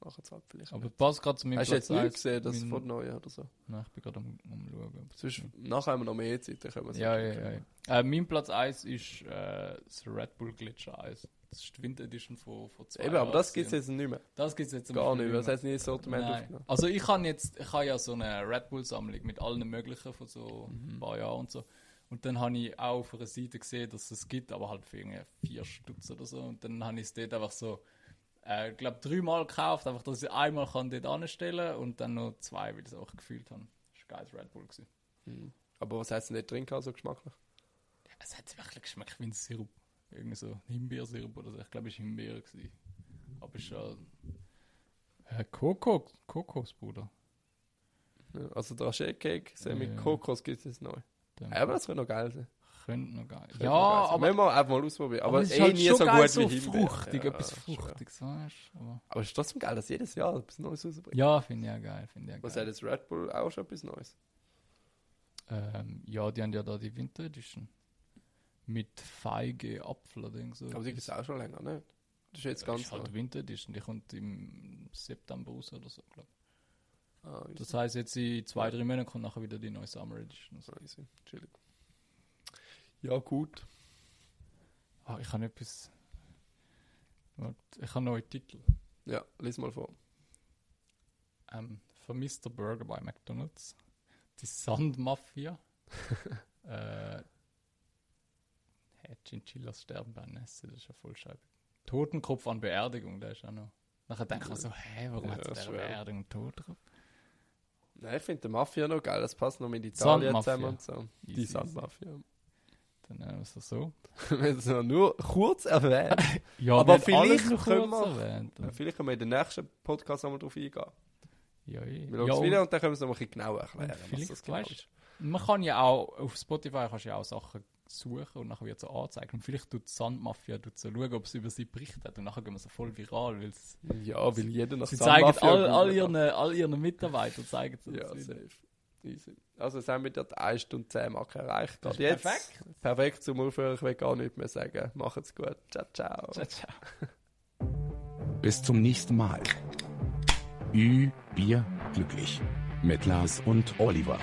machen es halt vielleicht. Aber passt gerade zu meinem Hast du jetzt nicht gesehen, das mein- von neu oder so? Nein, ich bin gerade am, am schauen. Sonst, nachher haben wir noch mehr Zeit, dann können wir es Ja, ja, wirklich- ja. Äh, mein Platz 1 ist äh, das Red Bull Glitcher Eis. Das ist die Winter Edition von, von zwei Eben, aber das gibt es jetzt nicht mehr. Das gibt es jetzt Gar nicht, weil das es nicht ins Sortiment aufgenommen. Also ich habe jetzt, ich habe ja so eine Red Bull Sammlung mit allen möglichen von so Mhm. ein paar Jahren und so. Und dann habe ich auch auf einer Seite gesehen, dass es gibt, aber halt für irgendwie vier Stutz oder so. Und dann habe ich es dort einfach so, äh, ich glaube dreimal gekauft, einfach, dass ich einmal kann dort anstellen und dann noch zwei, weil ich es auch gefühlt habe. Das war ein geiles Red Bull. Gewesen. Aber was hat es nicht drin gehabt, so geschmacklich? Es hat wirklich geschmeckt wie ein Sirup. Irgendwie so Himbeersirup oder so. Ich glaube, es war Himbeer. Gewesen. Aber es ist ja... Äh, Kokos, Kokosbruder. Ja, also so mit Ja. Kokos gibt es jetzt neu. Aber das könnte noch geil sein. Könnte noch geil. Könnte Ja, noch geil sein. aber, Müssen wir einfach mal ausprobieren. Aber, es ist eh halt nie schon so geil, gut so wie Himbeer. fruchtig, Ja, etwas schon. Fruchtiges, weißt du? Aber Aber es ist trotzdem geil, dass jedes Jahr etwas Neues rausbringt. ja, finde ich ja geil, finde ich ja Was geil. hat jetzt Red Bull auch schon etwas Neues? Ähm, ja, die haben ja da die Winter Edition. Mit Feige, Apfel oder so. Aber die gibt es auch schon länger, nicht? Das ist jetzt ja, ganz ist halt neu. Winter Edition, die kommt im September raus oder so, glaube Ah, ich. Das heisst, jetzt in zwei, drei Monaten kommt nachher wieder die neue Summer Edition. so easy. Chillig. Ja, gut. Ah, ich habe etwas. Ich habe neue Titel. Ja, lies mal vor. Ähm, Vermisster Burger bei McDonalds. Die Sandmafia. [LAUGHS] äh, Chinchillas sterben beim Essen, das ist ja voll scheiße. Totenkopf an Beerdigung, der ist auch noch. Nachher denkt man so, hä, warum Ja, hat es der Beerdigung Totenkopf? Nein, ich finde die Mafia noch geil, das passt noch mit Italien zusammen und so. Die Easy, Sandmafia. Dann nennen wir es so. [LAUGHS] Wenn es noch nur kurz erwähnt. [LAUGHS] Ja, Aber wir haben vielleicht können kurz wir- erwähnt. Vielleicht können wir in den nächsten Podcast nochmal drauf eingehen. Ja, eh. Wir schauen ja, es wieder und dann können wir es noch ein bisschen genauer erklären. Und was vielleicht, das genau ist. Man kann ja auch, auf Spotify kannst du ja auch Sachen suchen und nachher wird so angezeigt. Und vielleicht tut die Sandmafia tut so schauen, ob es über sie berichtet. Und nachher gehen wir so voll viral, weil es- Ja, weil jeder nach sie zeigen all, all, ihren, all ihren Mitarbeitern zeigen sie Ja, das wieder. safe. Easy. Also jetzt haben wir dort 1 Stunde 10 Marke erreicht. Das Gerade ist jetzt. perfekt. Perfekt zum Aufhören. Ich will gar nichts mehr sagen. Macht's gut. Ciao, ciao. Ciao, ciao. [LAUGHS] Bis zum nächsten Mal. Ü, Bier, glücklich. Mit Lars und Oliver.